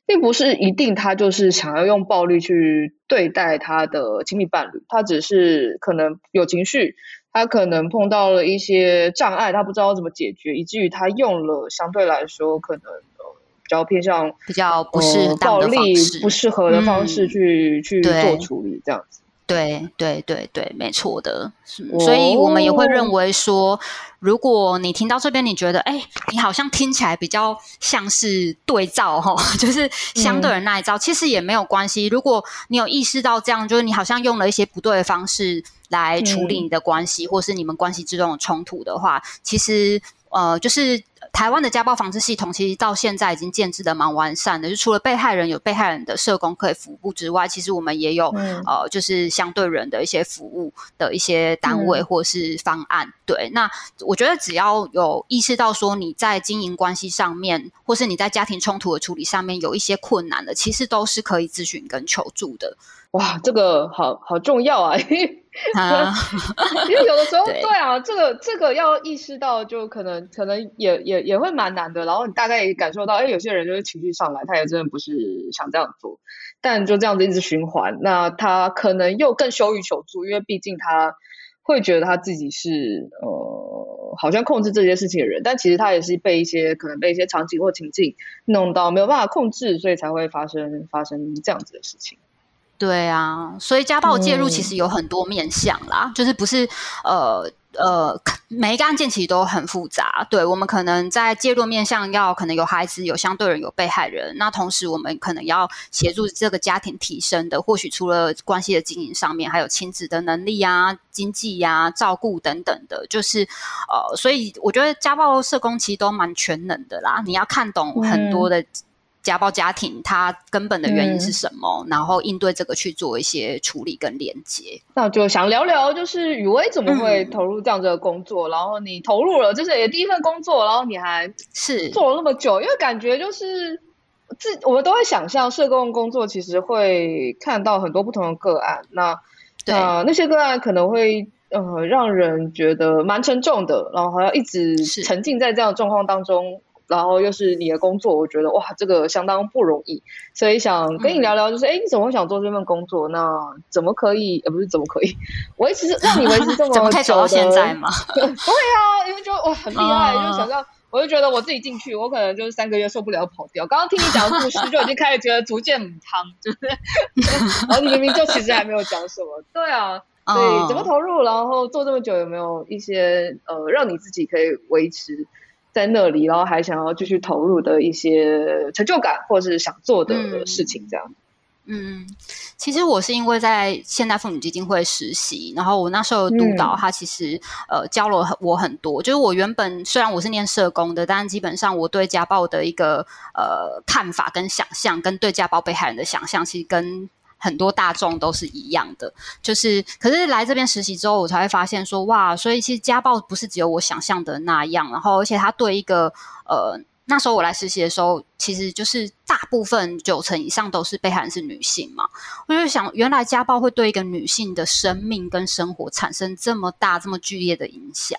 A: 并不是一定他就是想要用暴力去对待他的亲密伴侣，他只是可能有情绪。他可能碰到了一些障碍，他不知道怎么解决，以至于他用了相对来说可能呃比较偏向
B: 比较不是、呃、
A: 暴力不适合的方式去、嗯、去做处理，这样子。
B: 对对对对，没错的。所以我们也会认为说，如果你听到这边，你觉得哎，你好像听起来比较像是对照哈，*laughs* 就是相对的那一招，嗯、其实也没有关系。如果你有意识到这样，就是你好像用了一些不对的方式来处理你的关系，嗯、或是你们关系之中的冲突的话，其实呃，就是。台湾的家暴防治系统其实到现在已经建制的蛮完善的，就除了被害人有被害人的社工可以服务之外，其实我们也有、嗯、呃，就是相对人的一些服务的一些单位或是方案。嗯、对，那我觉得只要有意识到说你在经营关系上面，或是你在家庭冲突的处理上面有一些困难的，其实都是可以咨询跟求助的。
A: 哇，这个好好重要啊！*laughs* *laughs* 啊，*laughs* 因为有的时候，*laughs* 对，对啊，这个这个要意识到，就可能可能也也也会蛮难的。然后你大概也感受到，哎，有些人就是情绪上来，他也真的不是想这样做，但就这样子一直循环，那他可能又更羞于求助，因为毕竟他会觉得他自己是呃，好像控制这些事情的人，但其实他也是被一些可能被一些场景或情境弄到没有办法控制，所以才会发生发生这样子的事情。
B: 对啊，所以家暴介入其实有很多面向啦，嗯、就是不是呃呃每一个案件其实都很复杂。对，我们可能在介入面向要可能有孩子、有相对人、有被害人，那同时我们可能要协助这个家庭提升的，或许除了关系的经营上面，还有亲子的能力啊、经济呀、啊、照顾等等的，就是呃，所以我觉得家暴社工其实都蛮全能的啦。你要看懂很多的。嗯家暴家庭，它根本的原因是什么？嗯、然后应对这个去做一些处理跟连接。
A: 那就想聊聊，就是雨薇怎么会投入这样子的工作？嗯、然后你投入了，就是也第一份工作，然后你还是做了那么久，因为感觉就是自我们都会想象社工工作其实会看到很多不同的个案，那对、呃、那些个案可能会呃让人觉得蛮沉重的，然后还要一直沉浸在这样的状况当中。然后又是你的工作，我觉得哇，这个相当不容易，所以想跟你聊聊，就是哎、嗯，你怎么会想做这份工作？那怎么可以？呃，不是怎么可以维持让你维持这么？*laughs* 怎么可以走到现在吗？*laughs* 对啊，因为就哇很厉害，嗯、就想到我就觉得我自己进去，我可能就是三个月受不了跑掉。刚刚听你讲的故事，就已经开始觉得逐渐母汤，就是，然后你明明就其实还没有讲什么，对啊，所以怎么投入？然后做这么久，有没有一些呃，让你自己可以维持？在那里，然后还想要继续投入的一些成就感，或者是想做的事情，这样。
B: 嗯，其实我是因为在现代妇女基金会实习，然后我那时候督导他其实、嗯、呃教了我很多。就是我原本虽然我是念社工的，但基本上我对家暴的一个呃看法跟想象，跟对家暴被害人的想象，其实跟。很多大众都是一样的，就是可是来这边实习之后，我才会发现说，哇，所以其实家暴不是只有我想象的那样，然后而且他对一个呃，那时候我来实习的时候，其实就是大部分九成以上都是被害人是女性嘛，我就想，原来家暴会对一个女性的生命跟生活产生这么大、这么剧烈的影响。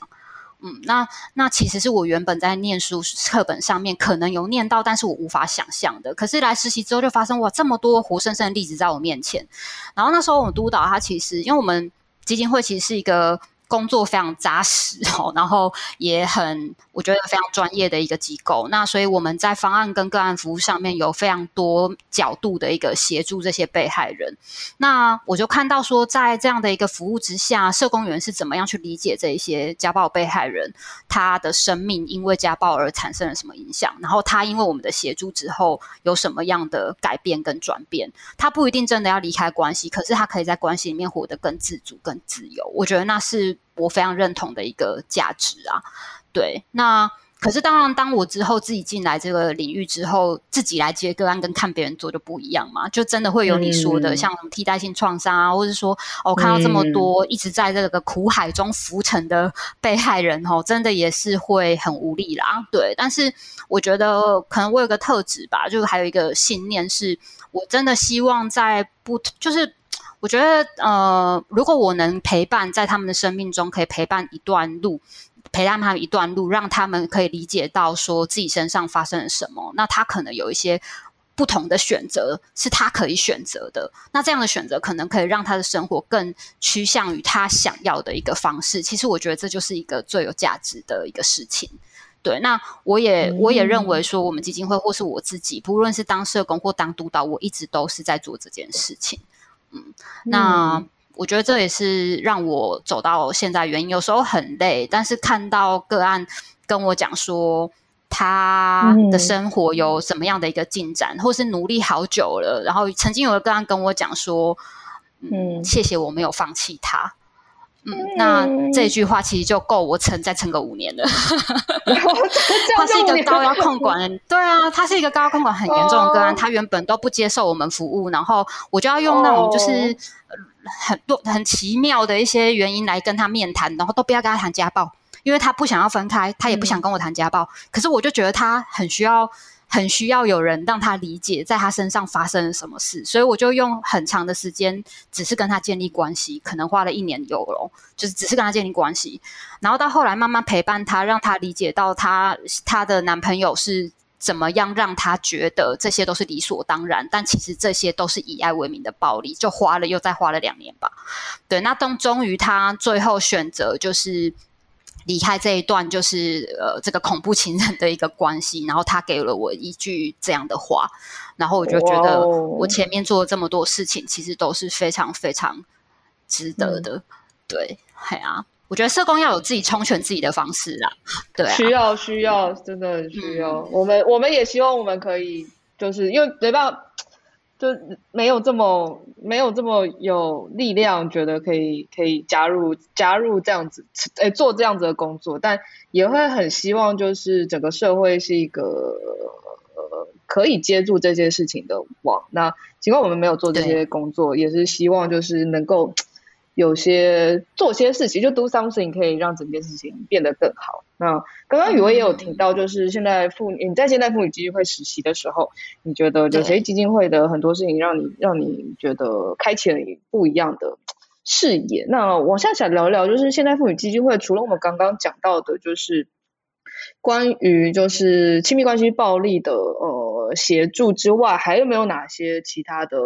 B: 嗯，那那其实是我原本在念书课本上面可能有念到，但是我无法想象的。可是来实习之后就发生哇，这么多活生生的例子在我面前。然后那时候我们督导他其实，因为我们基金会其实是一个。工作非常扎实哦，*laughs* 然后也很我觉得非常专业的一个机构。那所以我们在方案跟个案服务上面有非常多角度的一个协助这些被害人。那我就看到说，在这样的一个服务之下，社工员是怎么样去理解这一些家暴被害人他的生命因为家暴而产生了什么影响，然后他因为我们的协助之后有什么样的改变跟转变。他不一定真的要离开关系，可是他可以在关系里面活得更自主、更自由。我觉得那是。我非常认同的一个价值啊，对。那可是当然，当我之后自己进来这个领域之后，自己来接个案跟看别人做就不一样嘛，就真的会有你说的，嗯、像替代性创伤啊，或者说哦，看到这么多一直在这个苦海中浮沉的被害人哦，真的也是会很无力啦。对，但是我觉得可能我有个特质吧，就是还有一个信念是，我真的希望在不就是。我觉得，呃，如果我能陪伴在他们的生命中，可以陪伴一段路，陪伴他们一段路，让他们可以理解到说自己身上发生了什么，那他可能有一些不同的选择是他可以选择的。那这样的选择可能可以让他的生活更趋向于他想要的一个方式。其实我觉得这就是一个最有价值的一个事情。对，那我也我也认为说，我们基金会或是我自己，不论是当社工或当督导，我一直都是在做这件事情。嗯，那我觉得这也是让我走到现在原因。有时候很累，但是看到个案跟我讲说他的生活有什么样的一个进展，或是努力好久了，然后曾经有个个案跟我讲说，嗯，谢谢我没有放弃他。嗯，那这句话其实就够我撑再撑个五年了。*laughs* 他是一个高压控管，对啊，他是一个高压控管很严重的个案，他原本都不接受我们服务，然后我就要用那种就是很多很奇妙的一些原因来跟他面谈，然后都不要跟他谈家暴，因为他不想要分开，他也不想跟我谈家暴，可是我就觉得他很需要。很需要有人让他理解在他身上发生了什么事，所以我就用很长的时间，只是跟他建立关系，可能花了一年有了，就是只是跟他建立关系，然后到后来慢慢陪伴他，让他理解到他他的男朋友是怎么样让他觉得这些都是理所当然，但其实这些都是以爱为名的暴力，就花了又再花了两年吧。对，那终终于他最后选择就是。离开这一段就是呃，这个恐怖情人的一个关系，然后他给了我一句这样的话，然后我就觉得我前面做了这么多事情，其实都是非常非常值得的。嗯、对，哎呀、啊，我觉得社工要有自己充权自己的方式啦。对、啊，
A: 需要需要，真的很需要。嗯、我们我们也希望我们可以，就是因为没办法。就没有这么没有这么有力量，觉得可以可以加入加入这样子，诶，做这样子的工作，但也会很希望，就是整个社会是一个呃可以接住这些事情的网。那尽管我们没有做这些工作，也是希望就是能够。有些做些事情，就 do something 可以让整件事情变得更好。那刚刚雨薇也有提到，就是现在妇女，你在现代妇女基金会实习的时候，你觉得有些基金会的很多事情让你让你觉得开启了你不一样的视野。那往下想聊聊，就是现代妇女基金会除了我们刚刚讲到的，就是关于就是亲密关系暴力的呃协助之外，还有没有哪些其他的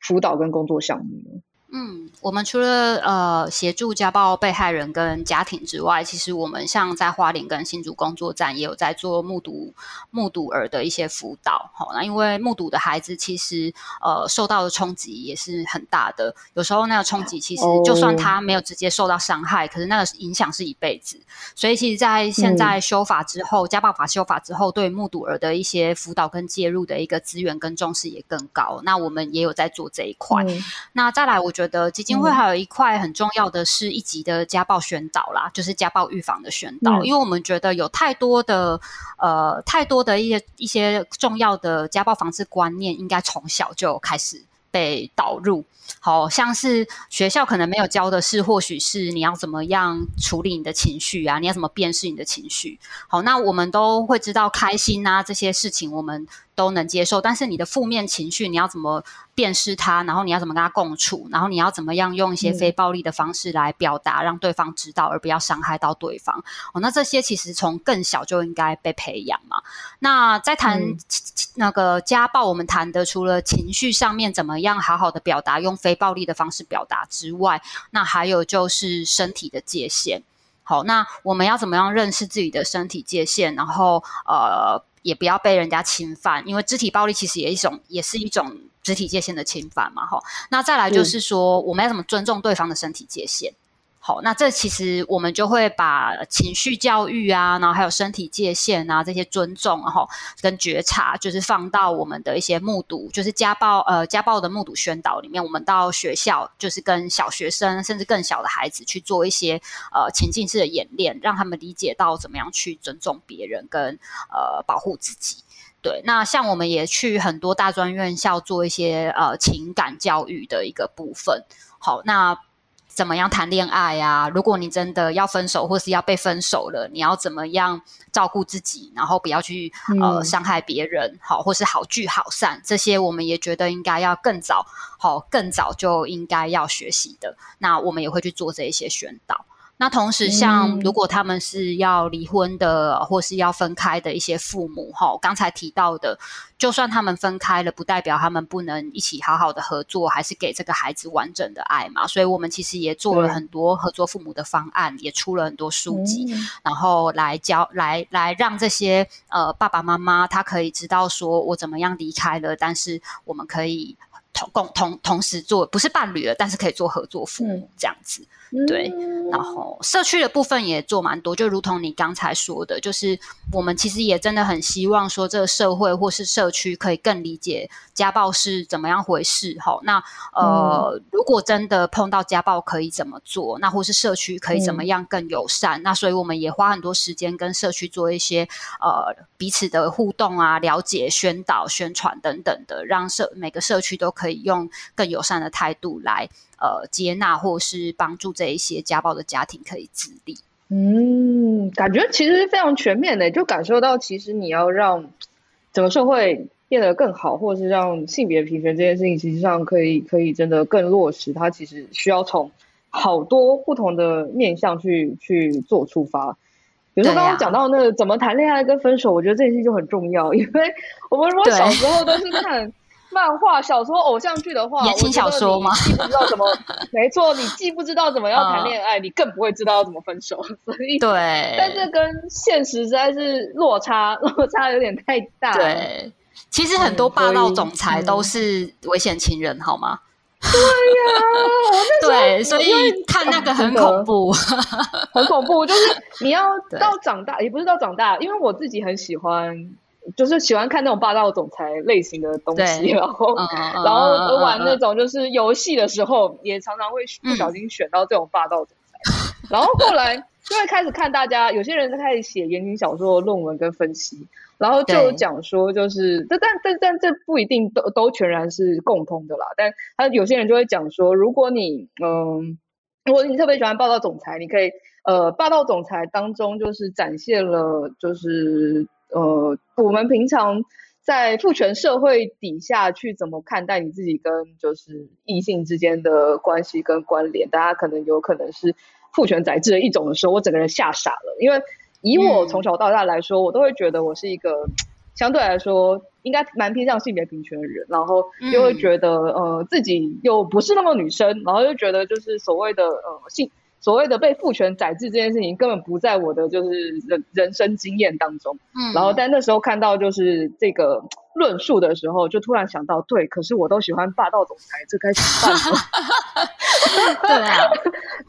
A: 辅导跟工作项目呢？
B: 嗯，我们除了呃协助家暴被害人跟家庭之外，其实我们像在花莲跟新竹工作站也有在做目睹目睹儿的一些辅导。好，那因为目睹的孩子其实呃受到的冲击也是很大的，有时候那个冲击其实就算他没有直接受到伤害，可是那个影响是一辈子。所以其实，在现在修法之后，家暴法修法之后，对目睹儿的一些辅导跟介入的一个资源跟重视也更高。那我们也有在做这一块。那再来，我觉觉得基金会还有一块很重要的是一级的家暴宣导啦，就是家暴预防的宣导，因为我们觉得有太多的呃太多的一些一些重要的家暴防治观念，应该从小就开始被导入。好像是学校可能没有教的是，或许是你要怎么样处理你的情绪啊，你要怎么辨识你的情绪。好，那我们都会知道开心啊这些事情，我们都能接受，但是你的负面情绪，你要怎么辨识它？然后你要怎么跟他共处？然后你要怎么样用一些非暴力的方式来表达，让对方知道，而不要伤害到对方。哦，那这些其实从更小就应该被培养嘛。那在谈那个家暴，我们谈的除了情绪上面怎么样好好的表达，用非暴力的方式表达之外，那还有就是身体的界限。好，那我们要怎么样认识自己的身体界限？然后呃。也不要被人家侵犯，因为肢体暴力其实也一种，也是一种肢体界限的侵犯嘛，哈。那再来就是说，嗯、我们要怎么尊重对方的身体界限？好，那这其实我们就会把情绪教育啊，然后还有身体界限啊这些尊重，然后跟觉察，就是放到我们的一些目睹，就是家暴呃家暴的目睹宣导里面。我们到学校，就是跟小学生甚至更小的孩子去做一些呃情境式的演练，让他们理解到怎么样去尊重别人跟呃保护自己。对，那像我们也去很多大专院校做一些呃情感教育的一个部分。好，那。怎么样谈恋爱呀？如果你真的要分手，或是要被分手了，你要怎么样照顾自己，然后不要去呃伤害别人，好，或是好聚好散，这些我们也觉得应该要更早，好，更早就应该要学习的。那我们也会去做这一些宣导。那同时，像如果他们是要离婚的，嗯、或是要分开的一些父母，哈，刚才提到的，就算他们分开了，不代表他们不能一起好好的合作，还是给这个孩子完整的爱嘛。所以，我们其实也做了很多合作父母的方案，也出了很多书籍，嗯、然后来教，来来让这些呃爸爸妈妈他可以知道说，我怎么样离开了，但是我们可以。同共同同时做，不是伴侣了，但是可以做合作父母这样子。对，然后社区的部分也做蛮多，就如同你刚才说的，就是我们其实也真的很希望说，这个社会或是社区可以更理解家暴是怎么样回事。哈，那呃，嗯、如果真的碰到家暴，可以怎么做？那或是社区可以怎么样更友善？嗯、那所以我们也花很多时间跟社区做一些呃彼此的互动啊，了解、宣导、宣传等等的，让社每个社区都可以用更友善的态度来。呃，接纳或是帮助这一些家暴的家庭可以自立。
A: 嗯，感觉其实非常全面的，就感受到其实你要让整个社会变得更好，或是让性别平权这件事情，其实上可以可以真的更落实。它其实需要从好多不同的面向去去做出发。比如说刚刚讲到那个怎么谈恋爱跟分手，我觉得这件事就很重要，因为我们如果小时候都是看。漫画、小说、偶像剧的话，
B: 言情小说吗？
A: 既不知道怎么，*laughs* 没错，你既不知道怎么要谈恋爱，你更不会知道要怎么分手。*laughs* 所以，
B: 对，
A: 但是跟现实实在是落差，*laughs* 落差有点太大。
B: 对，其实很多霸道总裁都是危险情人，好吗？
A: 对呀，
B: 对，所以看那个很恐怖，
A: 很恐怖。就是你要到长大，也不是到长大，因为我自己很喜欢。就是喜欢看那种霸道总裁类型的东西，*laughs* 然后、嗯、然后玩那种就是游戏的时候，也常常会不小心选到这种霸道总裁。嗯、然后后来 *laughs* 就会开始看大家，有些人开始写言情小说论文跟分析，然后就讲说，就是这但但但这不一定都都全然是共通的啦。但他有些人就会讲说，如果你嗯，如果你特别喜欢霸道总裁，你可以呃，霸道总裁当中就是展现了就是。呃，我们平常在父权社会底下去怎么看待你自己跟就是异性之间的关系跟关联？大家可能有可能是父权宰制的一种的时候，我整个人吓傻了。因为以我从小到大来说，嗯、我都会觉得我是一个相对来说应该蛮偏向性别平权的人，然后又会觉得、嗯、呃自己又不是那么女生，然后又觉得就是所谓的呃性。所谓的被父权宰制这件事情根本不在我的就是人人生经验当中，嗯，然后但那时候看到就是这个论述的时候，就突然想到，对，可是我都喜欢霸道总裁，这该怎么办？*laughs* 对啊，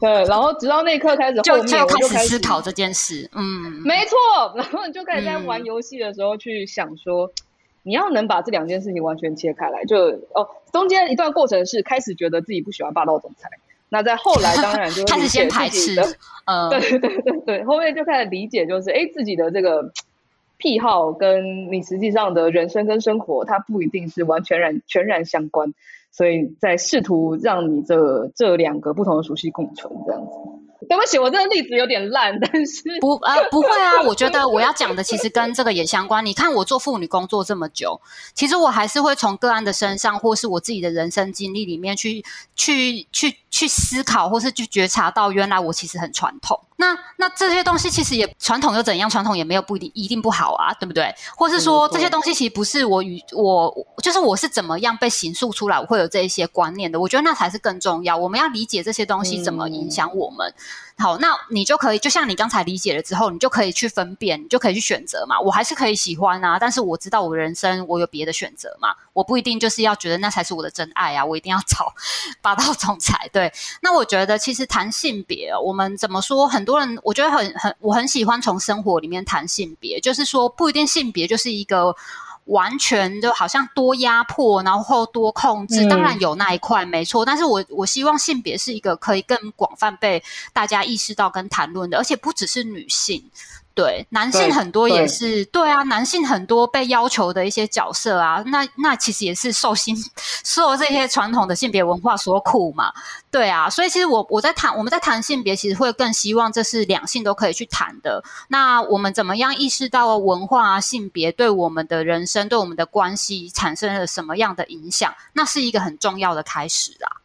A: *laughs* 对，然后直到那一刻开始后面，
B: 就开始思考这件事，嗯，
A: 没错，然后你就开始在玩游戏的时候去想说，嗯、你要能把这两件事情完全切开来，就哦，中间一段过程是开始觉得自己不喜欢霸道总裁。那在后来当然就 *laughs* 会理解自己的，嗯，对对对对对，后面就开始理解，就是哎，自己的这个癖好跟你实际上的人生跟生活，它不一定是完全然全然相关，所以在试图让你这这两个不同的属性共存这样子。对不起，我这个例子有点烂，但是
B: 不呃不会啊，我觉得我要讲的其实跟这个也相关。你看我做妇女工作这么久，其实我还是会从个案的身上，或是我自己的人生经历里面去去去去思考，或是去觉察到，原来我其实很传统。那那这些东西其实也传统又怎样？传统也没有不一定一定不好啊，对不对？或是说这些东西其实不是我与我，就是我是怎么样被形塑出来，我会有这一些观念的。我觉得那才是更重要。我们要理解这些东西怎么影响我们。好，那你就可以，就像你刚才理解了之后，你就可以去分辨，你就可以去选择嘛。我还是可以喜欢啊，但是我知道我人生我有别的选择嘛。我不一定就是要觉得那才是我的真爱啊，我一定要找 *laughs* 霸道总裁。对，那我觉得其实谈性别，我们怎么说？很多。多人，我觉得很很，我很喜欢从生活里面谈性别，就是说不一定性别就是一个完全就好像多压迫，然后多控制，当然有那一块没错，但是我我希望性别是一个可以更广泛被大家意识到跟谈论的，而且不只是女性。对，男性很多也是对，对啊，男性很多被要求的一些角色啊，那那其实也是受性 *laughs* 受这些传统的性别文化所苦嘛，对啊，所以其实我我在谈我们在谈性别，其实会更希望这是两性都可以去谈的。那我们怎么样意识到文化啊性别对我们的人生对我们的关系产生了什么样的影响？那是一个很重要的开始啊，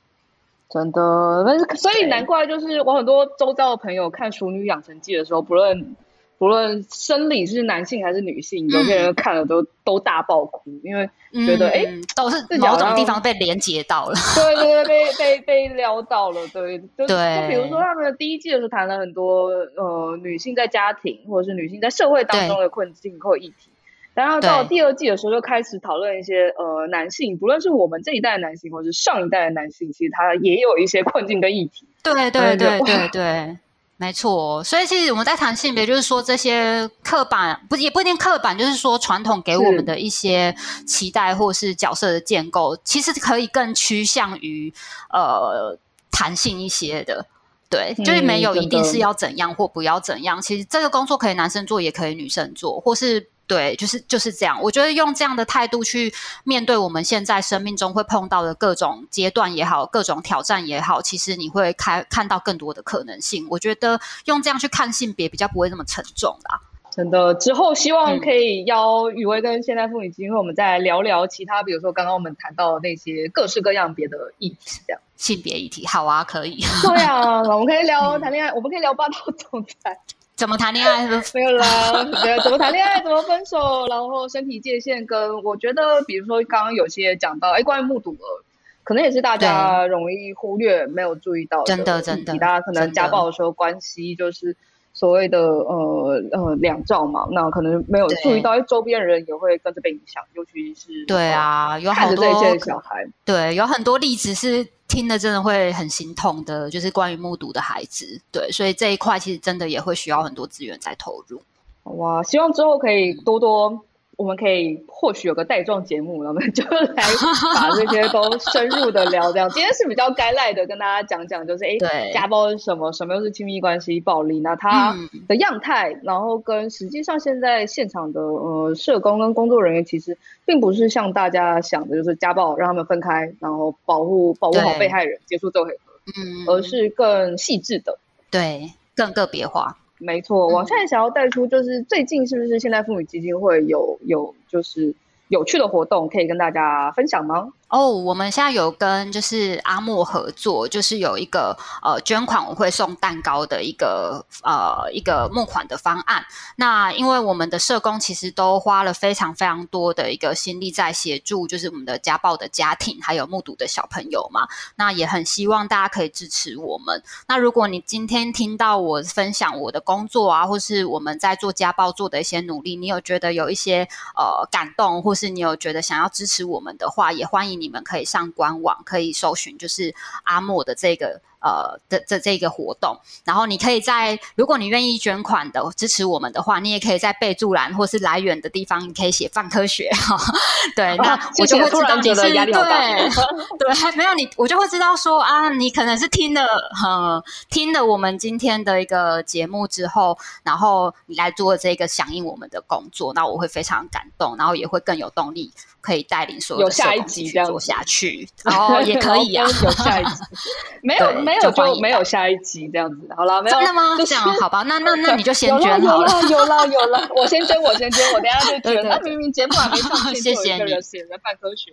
A: 真的，所以难怪就是我很多周遭的朋友看《熟女养成记》的时候，不论。不论生理是男性还是女性，嗯、有些人看了都都大爆哭，因为觉得哎、
B: 嗯，都是某种地方被连接到了，
A: 对对对，被被被撩到了，对，就对就比如说他们的第一季的时候谈了很多呃女性在家庭或者是女性在社会当中的困境或议题，然后到第二季的时候，就开始讨论一些呃男性，不论是我们这一代的男性，或者是上一代的男性，其实他也有一些困境跟议题。
B: 对对对对对，对。没错，所以其实我们在谈性别，就是说这些刻板不也不一定刻板，就是说传统给我们的一些期待或是角色的建构，其实可以更趋向于呃弹性一些的。对，就是没有一定是要怎样或不要怎样。其实这个工作可以男生做，也可以女生做，或是。对，就是就是这样。我觉得用这样的态度去面对我们现在生命中会碰到的各种阶段也好，各种挑战也好，其实你会开看到更多的可能性。我觉得用这样去看性别比较不会那么沉重啦。
A: 真的，之后希望可以邀雨薇跟现代妇女基金会，我们再来聊聊其他，比如说刚刚我们谈到的那些各式各样别的议题，这样
B: 性别议题。好啊，可以。
A: 对啊，*laughs* 我们可以聊谈恋爱，我们可以聊霸道总裁。
B: 怎么谈恋爱？*laughs*
A: 没有啦，对，怎么谈恋爱？怎么分手？然后身体界限跟我觉得，比如说刚刚有些讲到，哎，关于目睹了，可能也是大家容易忽略、没有注意到的。
B: 真的，真的，
A: 大家可能家暴的时候关系就是所谓的呃呃两兆嘛，那可能没有注意到，周边人也会跟着被影响，尤其是
B: 对啊，有很多这些小孩，对，有很多例子是。听了真的会很心痛的，就是关于目睹的孩子，对，所以这一块其实真的也会需要很多资源在投入。
A: 哇，希望之后可以多多。我们可以或许有个带状节目，我们就来把这些都深入的聊。这样，今天是比较该赖的，跟大家讲讲，就是哎，家暴是什么？什么又是亲密关系暴力？那它的样态，嗯、然后跟实际上现在现场的呃社工跟工作人员，其实并不是像大家想的，就是家暴让他们分开，然后保护保护好被害人，结束这回合，嗯，而是更细致的，
B: 对，更个别化。
A: 没错，往下也想要带出，就是最近是不是现代妇女基金会有有就是有趣的活动可以跟大家分享吗？
B: 哦我们现在有跟就是阿莫合作，就是有一个呃捐款我会送蛋糕的一个呃一个募款的方案。那因为我们的社工其实都花了非常非常多的一个心力在协助，就是我们的家暴的家庭还有目睹的小朋友嘛。那也很希望大家可以支持我们。那如果你今天听到我分享我的工作啊，或是我们在做家暴做的一些努力，你有觉得有一些呃感动，或是你有觉得想要支持我们的话，也欢迎。你们可以上官网，可以搜寻，就是阿莫的这个。呃的这这个活动，然后你可以在如果你愿意捐款的支持我们的话，你也可以在备注栏或是来源的地方，你可以写范科学哈。对，那 *laughs* 我就会知道你是对对，没有你，我就会知道说啊，你可能是听了呃听了我们今天的一个节目之后，然后你来做这个响应我们的工作，那我会非常感动，然后也会更有动力可以带领所有的社工去做下去。哦，也可以啊，*laughs*
A: 有下一集 *laughs* 没有？没有就没有下一集这样子，好了，没有
B: 真的吗？
A: 就是、
B: 这样好吧，那那那你就先捐好了，
A: 有了有了，*laughs* 我先捐我先捐，我等下就捐。那明明节目还没上线，*laughs* 就有一个人写在半科学。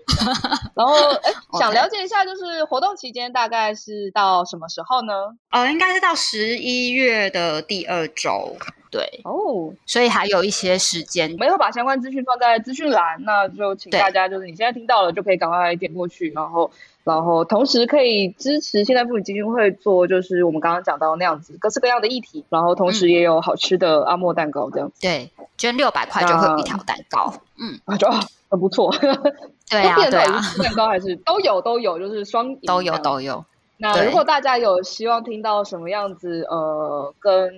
A: 然后哎，想了解一下，就是活动期间大概是到什么时候呢？
B: 呃，应该是到十一月的第二周。对哦，所以还有一些时间，
A: 没有把相关资讯放在资讯栏，那就请大家就是你现在听到了就可以赶快点过去，然后。然后同时可以支持现代妇女基金会做，就是我们刚刚讲到那样子各式各样的议题，然后同时也有好吃的阿莫蛋糕这样子。
B: 嗯、对，捐六百块就会有一条蛋糕，嗯，
A: 啊就很不错。*laughs*
B: 对啊，对啊，
A: 蛋糕还是都有都有，就是双
B: 都有都有。
A: 那如果大家有希望听到什么样子，呃，跟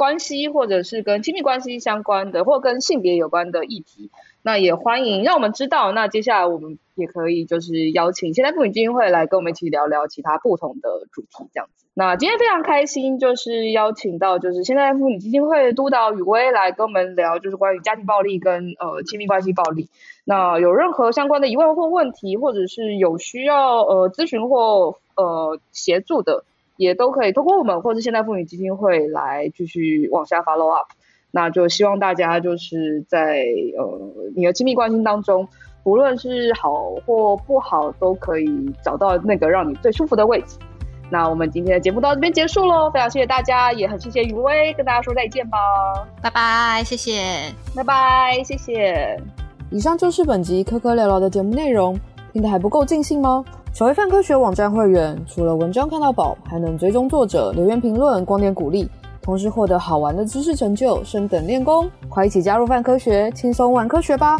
A: 关系或者是跟亲密关系相关的，或跟性别有关的议题。那也欢迎让我们知道。那接下来我们也可以就是邀请现代妇女基金会来跟我们一起聊聊其他不同的主题，这样子。那今天非常开心，就是邀请到就是现代妇女基金会督导雨薇来跟我们聊，就是关于家庭暴力跟呃亲密关系暴力。那有任何相关的疑问或问题，或者是有需要呃咨询或呃协助的，也都可以通过我们或是现代妇女基金会来继续往下 follow up。那就希望大家就是在呃你的亲密关系当中，不论是好或不好，都可以找到那个让你最舒服的位置。那我们今天的节目到这边结束喽，非常谢谢大家，也很谢谢宇威，跟大家说再见吧，
B: 拜拜，谢谢，
A: 拜拜，谢谢。以上就是本集科科聊聊的节目内容，听得还不够尽兴吗？成为泛科学网站会员除了文章看到饱还能追踪作者留言评论光点鼓励同时获得好玩的知识成就升等练功。快一起加入泛科学轻松玩科学吧！